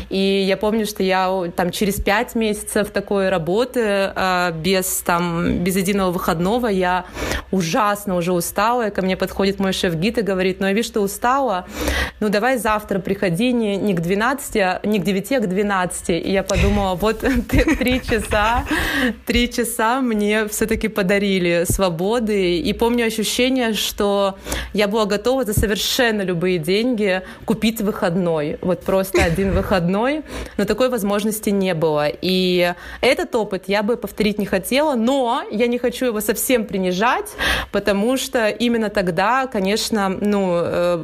И я помню, что я там через пять месяцев такой работы а, без там, без единого выходного, я ужасно уже устала, и ко мне подходит мой шеф-гид и говорит, ну я вижу, что устала, ну давай завтра приходи не, не к 12, а, не к 9, а к 12. И я подумала, вот три часа, три часа мне все-таки подарили свободы. И помню ощущение, что я была готова за совершенно любые деньги купить выходной. Вот просто один выходной. Но такой возможности не было. И этот опыт я бы повторить не хотела, но я не хочу его совсем принижать, потому что именно тогда, конечно, ну, э,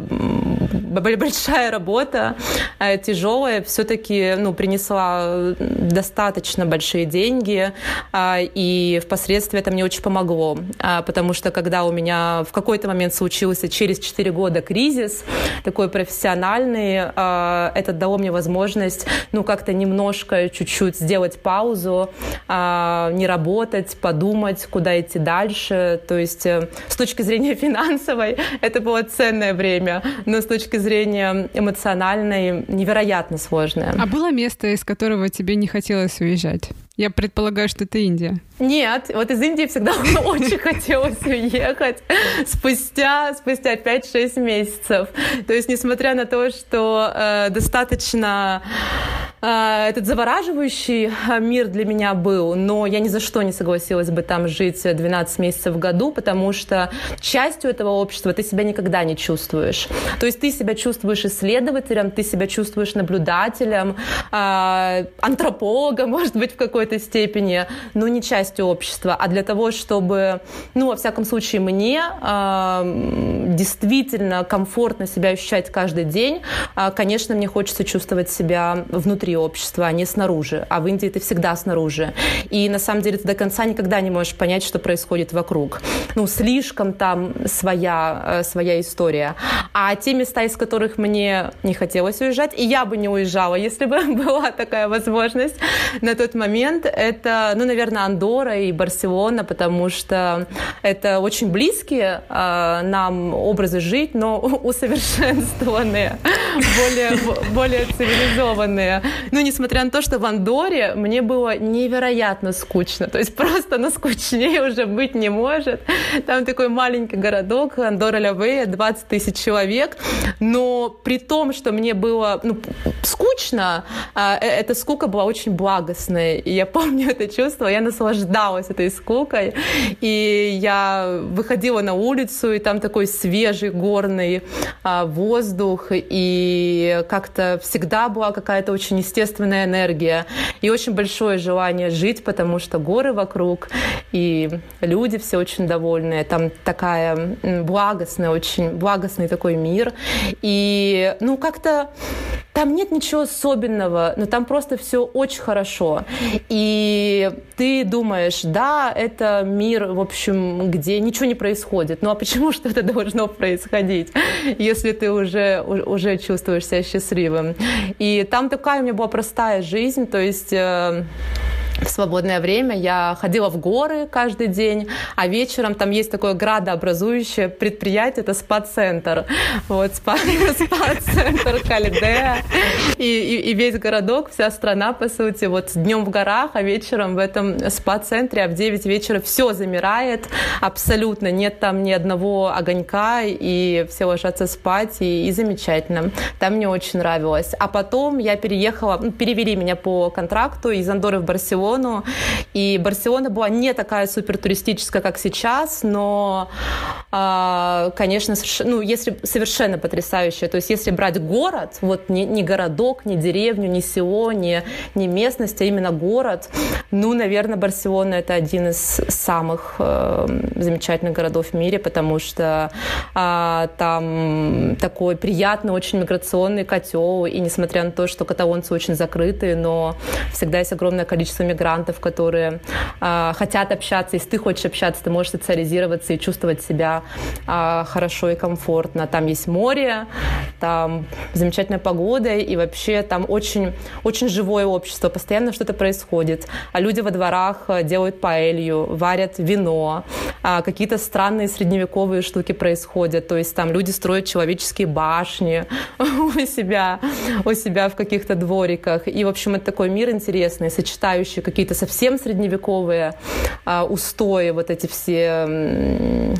большая работа, э, тяжелая, все-таки ну, принесла достаточно большие деньги, а, и впоследствии это мне очень помогло, а, потому что когда у меня в какой-то момент случился через 4 года кризис, такой профессиональный, а, это дало мне возможность ну, как-то немножко, чуть-чуть сделать паузу, не работать, подумать, куда идти дальше. То есть э, с точки зрения финансовой это было ценное время, но с точки зрения эмоциональной невероятно сложное. А было место, из которого тебе не хотелось уезжать? Я предполагаю, что это Индия. Нет, вот из Индии всегда очень хотелось уехать спустя, спустя 5-6 месяцев. То есть, несмотря на то, что э, достаточно э, этот завораживающий э, мир для меня был, но я ни за что не согласилась бы там жить 12 месяцев в году, потому что частью этого общества ты себя никогда не чувствуешь. То есть ты себя чувствуешь исследователем, ты себя чувствуешь наблюдателем, э, антропологом, может быть, в какой-то степени, но не частью общества, а для того, чтобы, ну, во всяком случае, мне э, действительно комфортно себя ощущать каждый день, э, конечно, мне хочется чувствовать себя внутри общества, а не снаружи. А в Индии ты всегда снаружи. И на самом деле ты до конца никогда не можешь понять, что происходит вокруг. Ну, слишком там своя, э, своя история. А те места, из которых мне не хотелось уезжать, и я бы не уезжала, если бы была такая возможность на тот момент, это, ну, наверное, Андор, Андора и Барселона, потому что это очень близкие э, нам образы жить, но усовершенствованные, более, более цивилизованные. Ну, несмотря на то, что в Андоре мне было невероятно скучно, то есть просто, ну, скучнее уже быть не может. Там такой маленький городок, Андора Лявея, 20 тысяч человек, но при том, что мне было ну, скучно, э, эта скука была очень благостная, и я помню это чувство, я наслаждалась этой скукой. И я выходила на улицу, и там такой свежий горный а, воздух, и как-то всегда была какая-то очень естественная энергия и очень большое желание жить, потому что горы вокруг, и люди все очень довольные. Там такая благостная, очень благостный такой мир. И, ну, как-то там нет ничего особенного, но там просто все очень хорошо. И ты думаешь, да, это мир, в общем, где ничего не происходит. Ну а почему что-то должно происходить, если ты уже, уже чувствуешь себя счастливым? И там такая у меня была простая жизнь, то есть э, в свободное время я ходила в горы каждый день, а вечером там есть такое градообразующее предприятие, это спа-центр. Вот спа- спа-центр Калидея. И, и, и весь городок, вся страна, по сути, вот днем в горах, а вечером в этом спа-центре, а в 9 вечера все замирает абсолютно. Нет там ни одного огонька, и все ложатся спать, и, и замечательно. Там мне очень нравилось. А потом я переехала, ну, перевели меня по контракту из Андоры в Барселону, Барселону. И Барселона была не такая супер туристическая, как сейчас, но, конечно, ну, если совершенно потрясающая. То есть если брать город, вот не, не городок, не деревню, не село, не, не местность, а именно город, ну, наверное, Барселона это один из самых э, замечательных городов в мире, потому что э, там такой приятный, очень миграционный котел, и несмотря на то, что каталонцы очень закрытые, но всегда есть огромное количество мигрантов, которые э, хотят общаться, если ты хочешь общаться, ты можешь социализироваться и чувствовать себя э, хорошо и комфортно. Там есть море, там замечательная погода, и вообще там очень, очень живое общество, постоянно что-то происходит. А люди во дворах делают паэлью, варят вино, а какие-то странные средневековые штуки происходят. То есть там люди строят человеческие башни у себя, у себя в каких-то двориках. И, в общем, это такой мир интересный, сочетающий какие-то совсем средневековые а, устои, вот эти все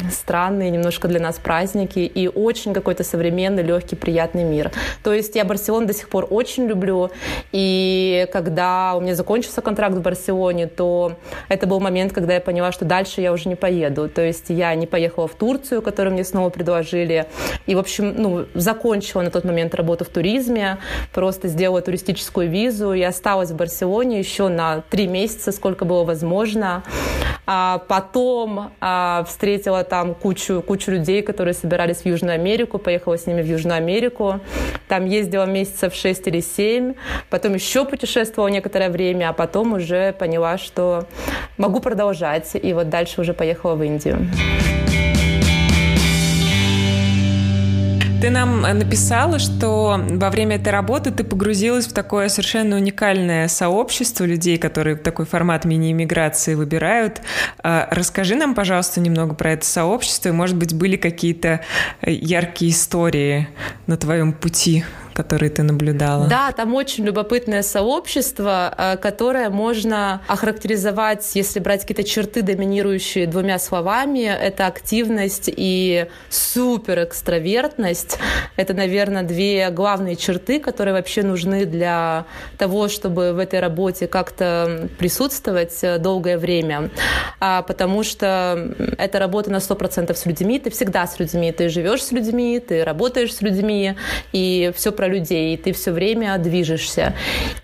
странные немножко для нас праздники, и очень какой-то современный, легкий, приятный мир. То есть я Барселону до сих пор очень люблю, и когда у меня закончился контракт в Барселоне, то это был момент, когда я поняла, что дальше я уже не поеду. То есть я не поехала в Турцию, которую мне снова предложили. И, в общем, ну, закончила на тот момент работу в туризме, просто сделала туристическую визу и осталась в Барселоне еще на три месяца, сколько было возможно. А потом а, встретила там кучу, кучу людей, которые собирались в Южную Америку, поехала с ними в Южную Америку. Там ездила месяцев 6 или 7, потом еще путешествовала некоторое время, а потом уже поняла, что могу продолжать. И вот дальше уже поехала в Индию. Ты нам написала, что во время этой работы ты погрузилась в такое совершенно уникальное сообщество людей, которые такой формат мини-иммиграции выбирают. А, расскажи нам, пожалуйста, немного про это сообщество, может быть, были какие-то яркие истории на твоем пути которые ты наблюдала? Да, там очень любопытное сообщество, э, которое можно охарактеризовать, если брать какие-то черты, доминирующие двумя словами. Это активность и суперэкстравертность. Это, наверное, две главные черты, которые вообще нужны для того, чтобы в этой работе как-то присутствовать э, долгое время. А, потому что это работа на 100% с людьми, ты всегда с людьми, ты живешь с людьми, ты работаешь с людьми, и все про про людей, ты все время движешься.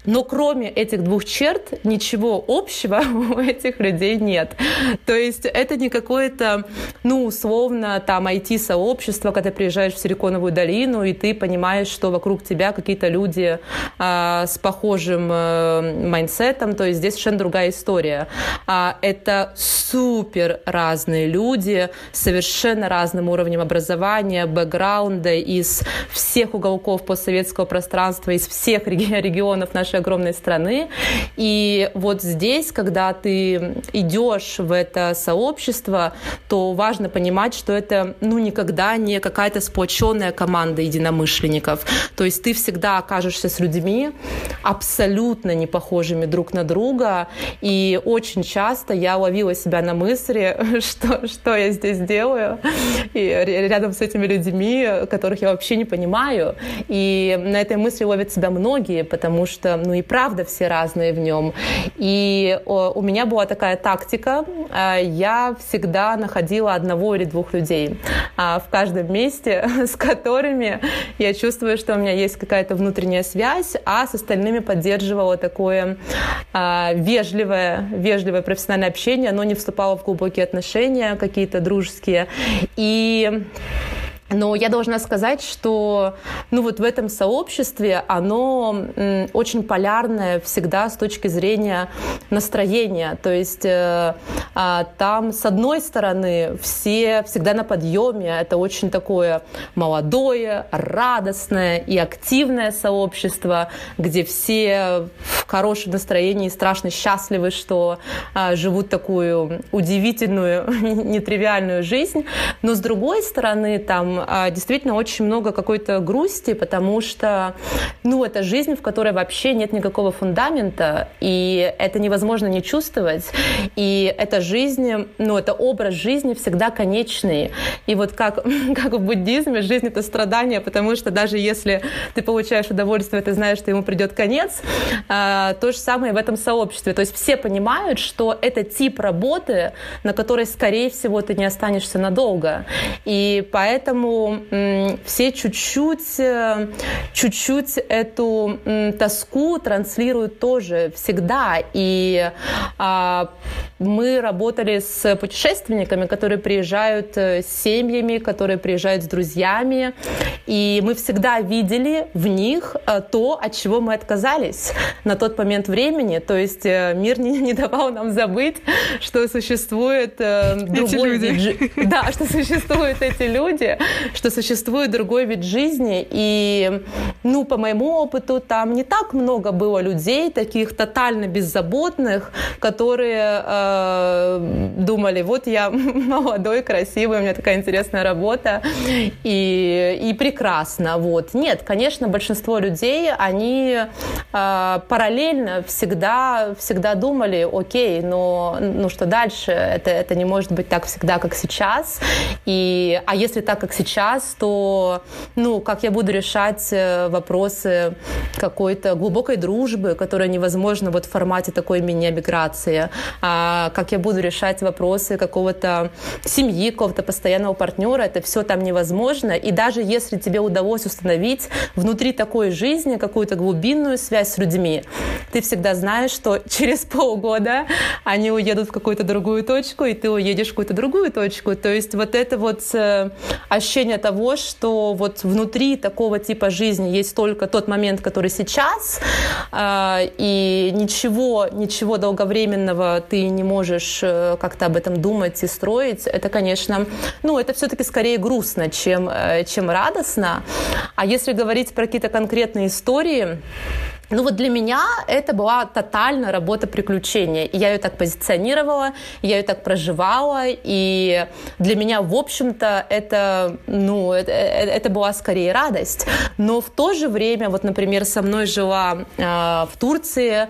Но кроме этих двух черт ничего общего у этих людей нет. То есть это не какое-то, ну, условно, там, IT-сообщество, когда ты приезжаешь в Силиконовую долину, и ты понимаешь, что вокруг тебя какие-то люди а, с похожим а, mindset ом, то есть здесь совершенно другая история. А, это супер разные люди, совершенно разным уровнем образования, бэкграунда из всех уголков после постсоветского пространства из всех регионов нашей огромной страны. И вот здесь, когда ты идешь в это сообщество, то важно понимать, что это ну, никогда не какая-то сплоченная команда единомышленников. То есть ты всегда окажешься с людьми абсолютно не похожими друг на друга. И очень часто я ловила себя на мысли, что, что я здесь делаю, и рядом с этими людьми, которых я вообще не понимаю. И на этой мысли ловят себя многие, потому что, ну и правда, все разные в нем. И у меня была такая тактика. А, я всегда находила одного или двух людей а, в каждом месте, с которыми я чувствую, что у меня есть какая-то внутренняя связь, а с остальными поддерживала такое а, вежливое, вежливое профессиональное общение, но не вступала в глубокие отношения, какие-то дружеские. И но я должна сказать, что ну вот в этом сообществе оно очень полярное всегда с точки зрения настроения. То есть э, э, там с одной стороны все всегда на подъеме. Это очень такое молодое, радостное и активное сообщество, где все в хорошем настроении, страшно счастливы, что э, живут такую удивительную, нетривиальную жизнь. Но с другой стороны там а, действительно очень много какой-то грусти, потому что, ну, это жизнь, в которой вообще нет никакого фундамента, и это невозможно не чувствовать, и эта жизнь, ну, это образ жизни всегда конечный. И вот как, как в буддизме, жизнь — это страдание, потому что даже если ты получаешь удовольствие, ты знаешь, что ему придет конец, а, то же самое в этом сообществе. То есть все понимают, что это тип работы, на которой, скорее всего, ты не останешься надолго. И поэтому все чуть-чуть, э, чуть-чуть эту тоску транслируют тоже всегда. И а, мы работали с путешественниками, которые приезжают э, с семьями, которые приезжают с друзьями, и мы всегда видели в них э, то, от чего мы отказались на тот момент времени. То есть э, мир не, не давал нам забыть, что существует другой эти вид жизни. Да, что существуют эти люди, что существует другой вид жизни. И, ну, по моему опыту, там не так много было людей, таких тотально беззаботных, которые Э, думали, вот я молодой, красивый, у меня такая интересная работа и, и прекрасно. Вот. Нет, конечно, большинство людей, они э, параллельно всегда, всегда думали, окей, но ну что дальше? Это, это не может быть так всегда, как сейчас. И, а если так, как сейчас, то ну, как я буду решать э, вопросы какой-то глубокой дружбы, которая невозможна вот в формате такой мини-миграции? А как я буду решать вопросы какого-то семьи, какого-то постоянного партнера, это все там невозможно. И даже если тебе удалось установить внутри такой жизни какую-то глубинную связь с людьми, ты всегда знаешь, что через полгода они уедут в какую-то другую точку, и ты уедешь в какую-то другую точку. То есть вот это вот э, ощущение того, что вот внутри такого типа жизни есть только тот момент, который сейчас, э, и ничего, ничего долговременного ты не можешь э, как-то об этом думать и строить, это, конечно, ну, это все-таки скорее грустно, чем, э, чем радостно. А если говорить про какие-то конкретные истории, ну вот для меня это была тотальная работа приключения. И я ее так позиционировала, я ее так проживала. И для меня, в общем-то, это, ну, это, э, это была скорее радость. Но в то же время, вот, например, со мной жила э, в Турции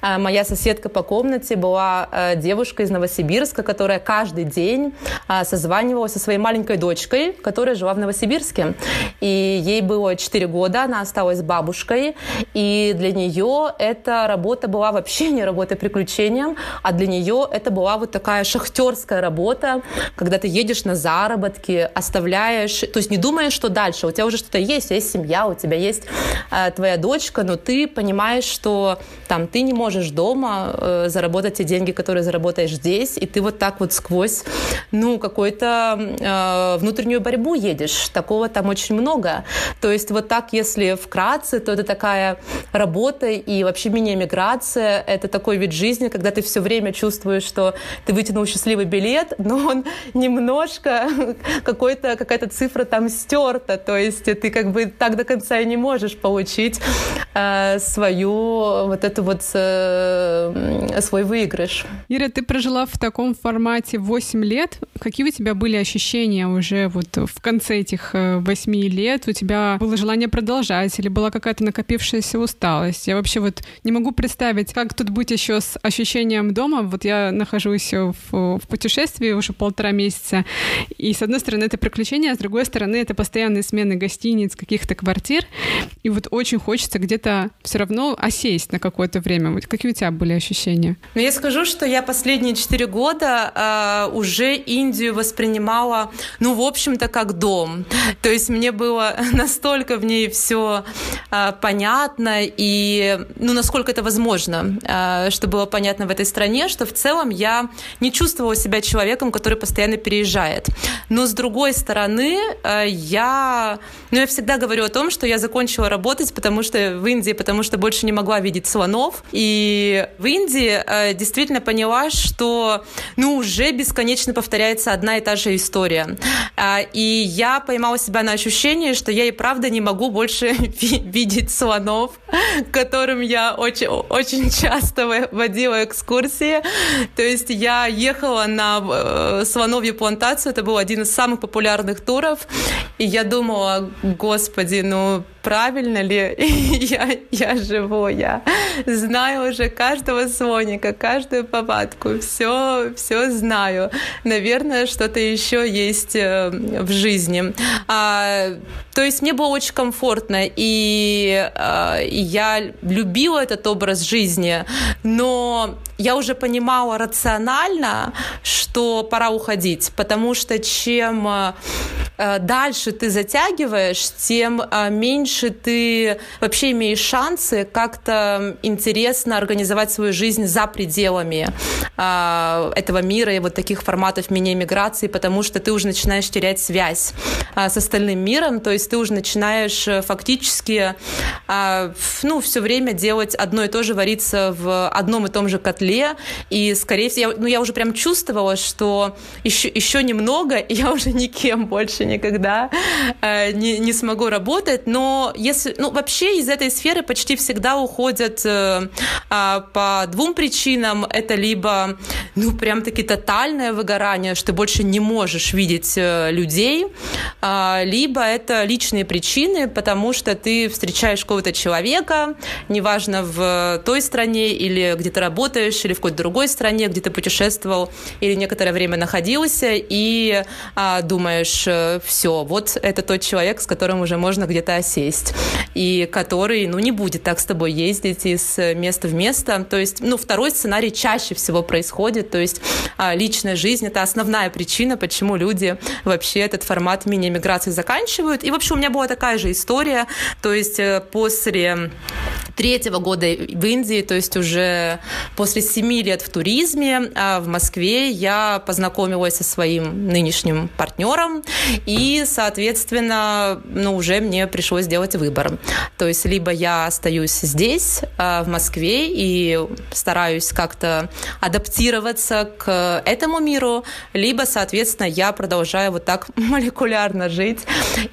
э, моя соседка по комнате была э, девушка из Новосибирска, которая каждый день э, созванивалась со своей маленькой дочкой, которая жила в Новосибирске. И ей было 4 года, она осталась бабушкой. И для нее эта работа была вообще не работой приключением, а для нее это была вот такая шахтерская работа, когда ты едешь на заработки, оставляешь, то есть не думаешь, что дальше, у тебя уже что-то есть, есть семья, у тебя есть э, твоя дочка, но ты понимаешь, что там ты не можешь дома э, заработать те деньги, которые заработаешь здесь, и ты вот так вот сквозь, ну, какую-то э, внутреннюю борьбу едешь. Такого там очень много. То есть вот так, если вкратце, то это такая работа работа и вообще мини-эмиграция — это такой вид жизни, когда ты все время чувствуешь, что ты вытянул счастливый билет, но он немножко какой-то, какая-то цифра там стерта, то есть ты как бы так до конца и не можешь получить свою вот эту вот э, свой выигрыш. Ира, ты прожила в таком формате 8 лет. Какие у тебя были ощущения уже вот в конце этих 8 э, лет? У тебя было желание продолжать или была какая-то накопившаяся усталость. Я вообще вот не могу представить, как тут быть еще с ощущением дома. Вот я нахожусь в, в путешествии уже полтора месяца, и с одной стороны это приключение, а с другой стороны это постоянные смены гостиниц, каких-то квартир, и вот очень хочется где-то все равно осесть на какое-то время. Вот какие у тебя были ощущения? Ну, я скажу, что я последние четыре года э, уже Индию воспринимала, ну, в общем-то, как дом. То есть мне было настолько в ней все э, понятно и ну, насколько это возможно, а, что было понятно в этой стране, что в целом я не чувствовала себя человеком, который постоянно переезжает. Но с другой стороны, а, я, ну, я всегда говорю о том, что я закончила работать, потому что в Индии, потому что больше не могла видеть слонов. И в Индии э, действительно поняла, что ну, уже бесконечно повторяется одна и та же история. Э, и я поймала себя на ощущении, что я и правда не могу больше видеть слонов, которым я очень, очень часто водила экскурсии. То есть я ехала на э, слоновью плантацию, это был один из самых популярных туров, и я думала, господи, ну правильно ли я, я живу, я знаю уже каждого слоника, каждую повадку, все, все знаю. Наверное, что-то еще есть э, в жизни. А, то есть мне было очень комфортно, и, а, я любила этот образ жизни, но я уже понимала рационально, что пора уходить, потому что чем э, дальше ты затягиваешь, тем э, меньше ты вообще имеешь шансы как-то интересно организовать свою жизнь за пределами э, этого мира и вот таких форматов мини-эмиграции, потому что ты уже начинаешь терять связь с остальным миром, то есть ты уже начинаешь фактически ну, все время делать одно и то же, вариться в одном и том же котле, и, скорее всего, я, ну, я уже прям чувствовала, что еще, еще немного, и я уже никем больше никогда э, не, не смогу работать. Но если, ну, вообще из этой сферы почти всегда уходят э, э, по двум причинам. Это либо, ну, прям таки тотальное выгорание, что ты больше не можешь видеть э, людей, э, либо это личные причины, потому что ты встречаешь какого-то человека, неважно в той стране или где ты работаешь, или в какой-то другой стране, где ты путешествовал или некоторое время находился, и а, думаешь, э, все, вот это тот человек, с которым уже можно где-то осесть, и который, ну, не будет так с тобой ездить из места в место. То есть, ну, второй сценарий чаще всего происходит, то есть а, личная жизнь — это основная причина, почему люди вообще этот формат мини-эмиграции заканчивают. И, в общем, у меня была такая же история, то есть э, после третьего года в Индии, то есть уже после семи лет в туризме а в Москве я познакомилась со своим нынешним партнером, и, соответственно, ну, уже мне пришлось сделать выбор. То есть либо я остаюсь здесь, а, в Москве, и стараюсь как-то адаптироваться к этому миру, либо, соответственно, я продолжаю вот так молекулярно жить,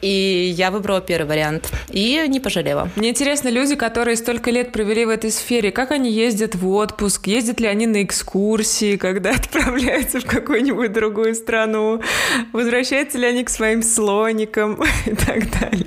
и я выбрала первый вариант, и не пожалела. Мне интересно, люди, которые столько лет провели в этой сфере, как они ездят в отпуск, ездят ли они на экскурсии, когда отправляются в какую-нибудь другую страну, возвращаются ли они к своим слоникам и так далее.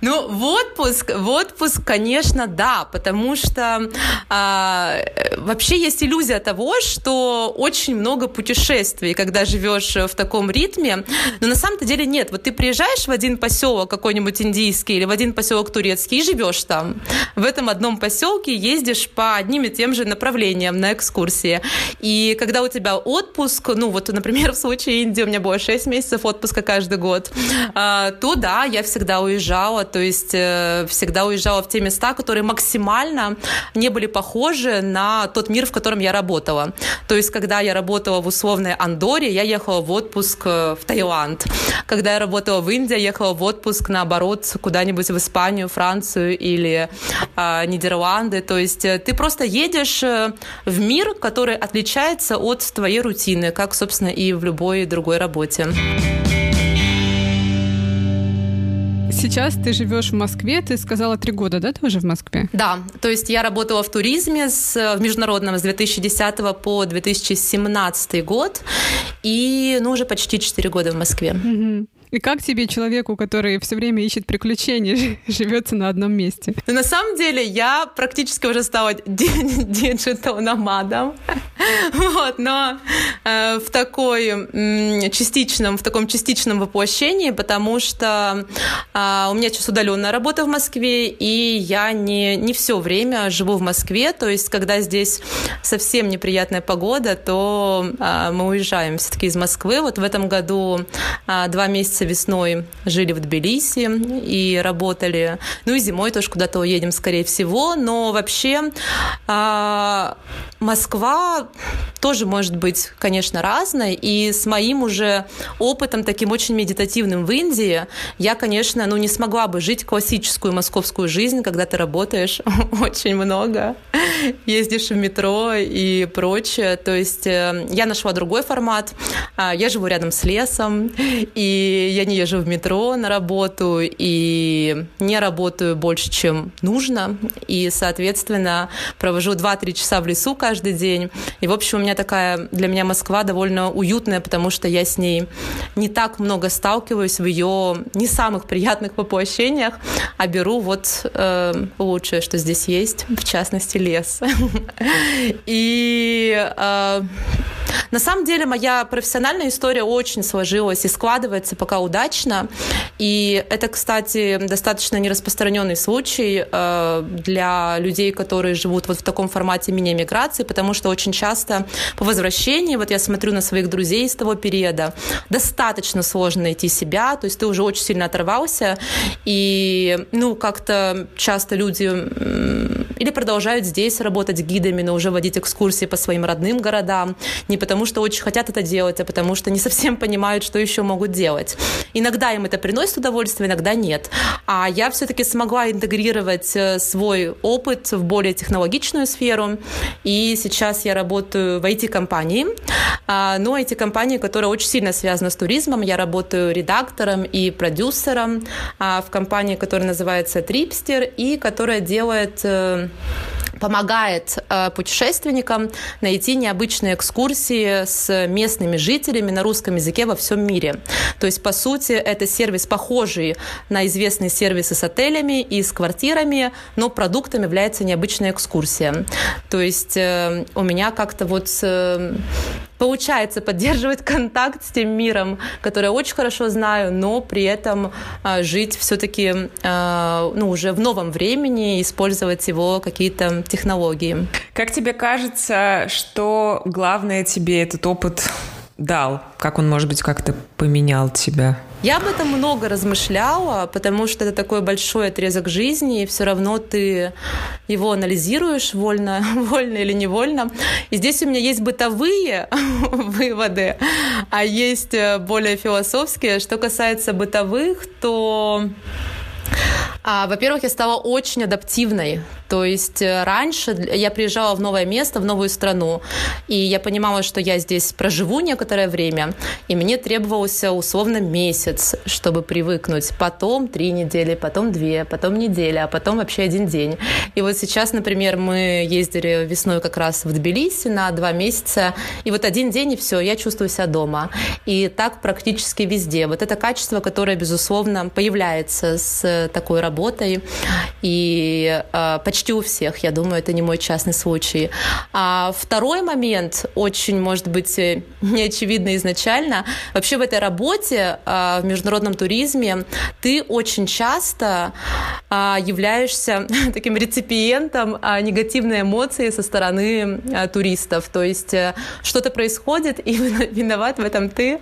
Ну, в отпуск, в отпуск, конечно, да, потому что а, вообще есть иллюзия того, что очень много путешествий, когда живешь в таком ритме, но на самом-то деле нет. Вот ты приезжаешь в один поселок какой-нибудь индийский или в один поселок турецкий и живешь там. В этом одном поселке ездишь по одним и тем же направлениям на экскурсии. И когда у тебя отпуск, ну вот, например, в случае Индии у меня было 6 месяцев отпуска каждый год, а, то да, я всегда уезжала, то есть э, всегда уезжала в те места, которые максимально не были похожи на тот мир, в котором я работала. То есть, когда я работала в условной Андоре, я ехала в отпуск э, в Таиланд. Когда я работала в Индии, я ехала в отпуск, наоборот, куда-нибудь в Испанию, Францию или э, Нидерланды. То есть э, ты просто едешь в мир, который отличается от твоей рутины, как, собственно, и в любой другой работе. Сейчас ты живешь в Москве, ты сказала три года, да, ты уже в Москве? Да, то есть я работала в туризме с, в международном с 2010 по 2017 год, и ну, уже почти четыре года в Москве. Угу. И как тебе, человеку, который все время ищет приключения, живется на одном месте? Ну, на самом деле, я практически уже стала digital nomad ом. Вот, но э, в такой м, частичном, в таком частичном воплощении, потому что э, у меня сейчас удаленная работа в Москве, и я не, не все время живу в Москве. То есть, когда здесь совсем неприятная погода, то э, мы уезжаем все-таки из Москвы. Вот в этом году э, два месяца месяца весной жили в Тбилиси и работали. Ну и зимой тоже куда-то уедем, скорее всего. Но вообще а, Москва тоже может быть, конечно, разной. И с моим уже опытом таким очень медитативным в Индии я, конечно, ну не смогла бы жить классическую московскую жизнь, когда ты работаешь очень много, ездишь в метро и прочее. То есть э, я нашла другой формат. А, я живу рядом с лесом, и я не езжу в метро на работу, и не работаю больше, чем нужно. И, соответственно, провожу 2-3 часа в лесу каждый день. И, в общем, у меня такая, для меня Москва довольно уютная, потому что я с ней не так много сталкиваюсь в ее не самых приятных воплощениях, а беру вот э, лучшее, что здесь есть, в частности, лес. И э, на самом деле моя профессиональная история очень сложилась и складывается пока удачно. И это, кстати, достаточно нераспространенный случай э, для людей, которые живут вот в таком формате мини-эмиграции, потому что очень часто по возвращении, вот я смотрю на своих друзей из того периода, достаточно сложно найти себя, то есть ты уже очень сильно оторвался, и, ну, как-то часто люди или продолжают здесь работать гидами, но уже водить экскурсии по своим родным городам, не потому что очень хотят это делать, а потому что не совсем понимают, что еще могут делать. Иногда им это приносит удовольствие, иногда нет. А я все-таки смогла интегрировать э, свой опыт в более технологичную сферу, и сейчас я работаю в IT-компании, а, но IT-компании, которая очень сильно связана с туризмом. Я работаю редактором и продюсером а, в компании, которая называется Tripster, и которая делает помогает э, путешественникам найти необычные экскурсии с местными жителями на русском языке во всем мире. То есть, по сути, это сервис похожий на известные сервисы с отелями и с квартирами, но продуктом является необычная экскурсия. То есть э, у меня как-то вот э, получается поддерживать контакт с тем миром, который я очень хорошо знаю, но при этом э, жить все-таки э, ну, уже в новом времени, использовать его какие-то технологии. Как тебе кажется, что главное тебе этот опыт дал? Как он, может быть, как-то поменял тебя? Я об этом много размышляла, потому что это такой большой отрезок жизни, и все равно ты его анализируешь вольно, вольно или невольно. И здесь у меня есть бытовые выводы, а есть э, более философские. Что касается бытовых, то а, во-первых, я стала очень адаптивной. То есть э, раньше я приезжала в новое место, в новую страну, и я понимала, что я здесь проживу некоторое время, и мне требовался условно месяц, чтобы привыкнуть. Потом три недели, потом две, потом неделя, а потом вообще один день. И вот сейчас, например, мы ездили весной как раз в Тбилиси на два месяца, и вот один день, и все, я чувствую себя дома. И так практически везде. Вот это качество, которое, безусловно, появляется с такой работой, и э, почти почти у всех. Я думаю, это не мой частный случай. А второй момент, очень, может быть, э, неочевидно изначально. Вообще в этой работе а, в международном туризме ты очень часто а, являешься таким реципиентом а, негативной эмоции со стороны туристов. То есть э, что-то происходит, и виноват в этом ты,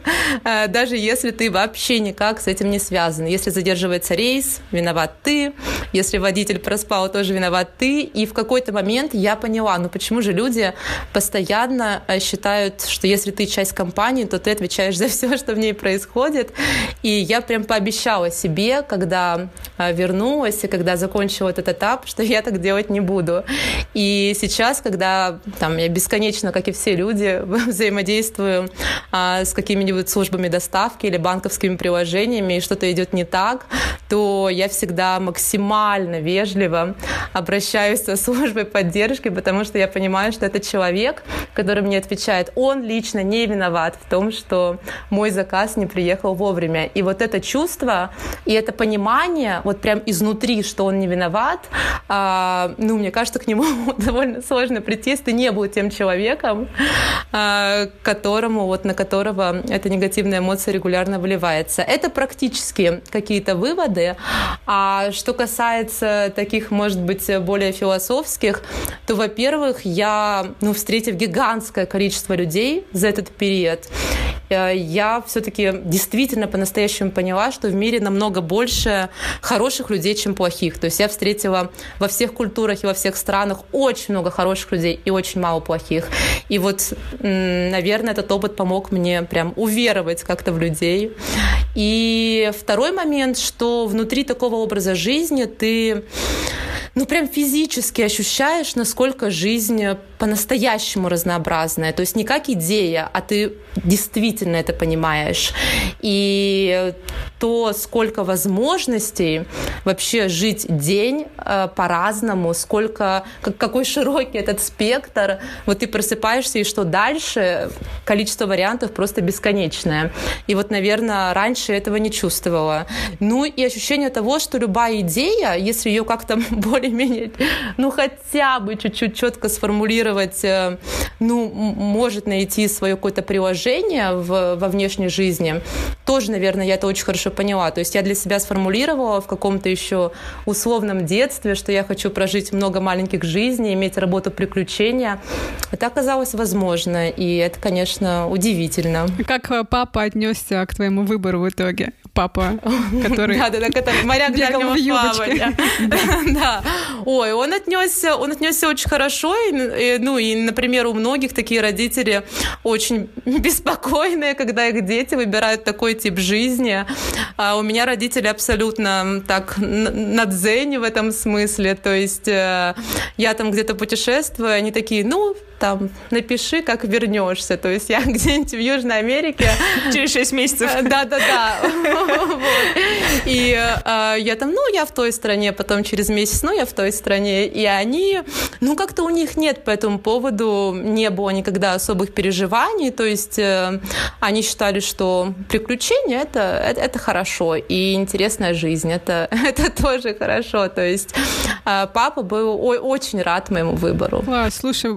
даже если ты вообще никак с этим не связан. Если задерживается рейс, виноват ты. Если водитель проспал, тоже виноват ты. И в какой-то момент я поняла, ну почему же люди постоянно э, считают, что если ты часть компании, то ты отвечаешь за все, что в ней происходит. И я прям пообещала себе, когда э, вернулась и когда закончила этот этап, что я так делать не буду. И сейчас, когда там, я бесконечно, как и все люди, взаимодействую а, с какими-нибудь службами доставки или банковскими приложениями, и что-то идет не так, то я всегда максимально вежливо обращаюсь обращаюсь со службой поддержки, потому что я понимаю, что это человек, который мне отвечает, он лично не виноват в том, что мой заказ не приехал вовремя. И вот это чувство и это понимание, вот прям изнутри, что он не виноват, а, ну, мне кажется, к нему довольно сложно прийти, если ты не был тем человеком, а, которому, вот на которого эта негативная эмоция регулярно выливается. Это практически какие-то выводы. А что касается таких, может быть, более философских, то, во-первых, я, ну, встретив гигантское количество людей за этот период, э, я все-таки действительно по-настоящему поняла, что в мире намного больше хороших людей, чем плохих. То есть я встретила во всех культурах и во всех странах очень много хороших людей и очень мало плохих. И вот, наверное, этот опыт помог мне прям уверовать как-то в людей. И второй момент, что внутри такого образа жизни ты ну, прям физически ощущаешь, насколько жизнь по-настоящему разнообразная. То есть не как идея, а ты действительно это понимаешь. И то, сколько возможностей вообще жить день э, по-разному, сколько, как, какой широкий этот спектр. Вот ты просыпаешься, и что дальше? Количество вариантов просто бесконечное. И вот, наверное, раньше этого не чувствовала. Ну и ощущение того, что любая идея, если ее как-то более-менее, ну хотя бы чуть-чуть четко сформулировать, э, ну, может найти свое какое-то приложение в, во внешней жизни, тоже, наверное, я это очень хорошо поняла. То есть я для себя сформулировала в каком-то еще условном детстве, что я хочу прожить много маленьких жизней, иметь работу приключения. Это оказалось возможно, и это, конечно, удивительно. Как э, папа отнесся к твоему выбору в итоге? Папа, который... Да, да, да, который моряк в юбочке. Да. Ой, он отнесся, он отнесся очень хорошо. И, ну, и, например, у многих такие родители очень беспокойные, когда их дети выбирают такой тип жизни. А у меня родители абсолютно так на дзене в этом смысле. То есть э, я там где-то путешествую, они такие, ну, там, напиши, как вернешься. То есть я где-нибудь в Южной Америке... Через 6 месяцев. Да-да-да. И э, я там, ну, я в той стране, потом через месяц, ну, я в той стране. И они, ну, как-то у них нет по этому поводу, не было никогда особых переживаний. То есть э, они считали, что приключения это, это, это хорошо, и интересная жизнь это, это тоже хорошо. То есть э, папа был очень рад моему выбору. Класс, слушай,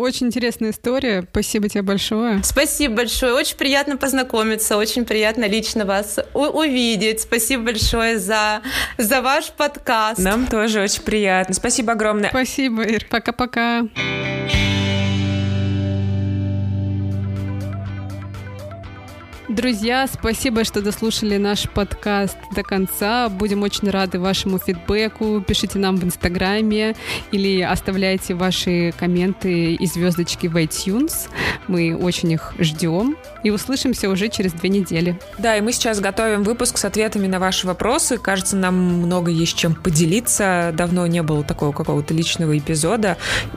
очень интересная история. Спасибо тебе большое. Спасибо большое. Очень приятно познакомиться, очень приятно лично вас увидеть. Спасибо большое за, за ваш подкаст. Нам тоже очень приятно. Спасибо огромное. Спасибо, Ир. Пока-пока. Друзья, спасибо, что дослушали наш подкаст до конца. Будем очень рады вашему фидбэку. Пишите нам в Инстаграме или оставляйте ваши комменты и звездочки в iTunes. Мы очень их ждем. И услышимся уже через две недели. Да, и мы сейчас готовим выпуск с ответами на ваши вопросы. Кажется, нам много есть чем поделиться. Давно не было такого какого-то личного эпизода.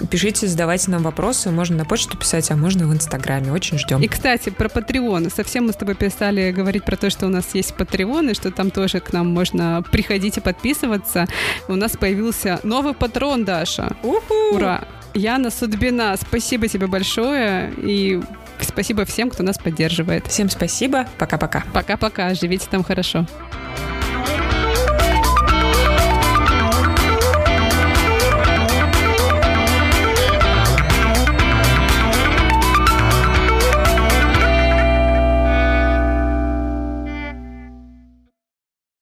Пишите, задавайте нам вопросы. Можно на почту писать, а можно в Инстаграме. Очень ждем. И, кстати, про Patreon. Совсем мы с тобой перестали говорить про то, что у нас есть Patreon, и что там тоже к нам можно приходить и подписываться. У нас появился новый патрон, Даша. Уху! Ура! Яна Судьбина, спасибо тебе большое. И Спасибо всем, кто нас поддерживает. Всем спасибо. Пока-пока. Пока-пока. Живите там хорошо.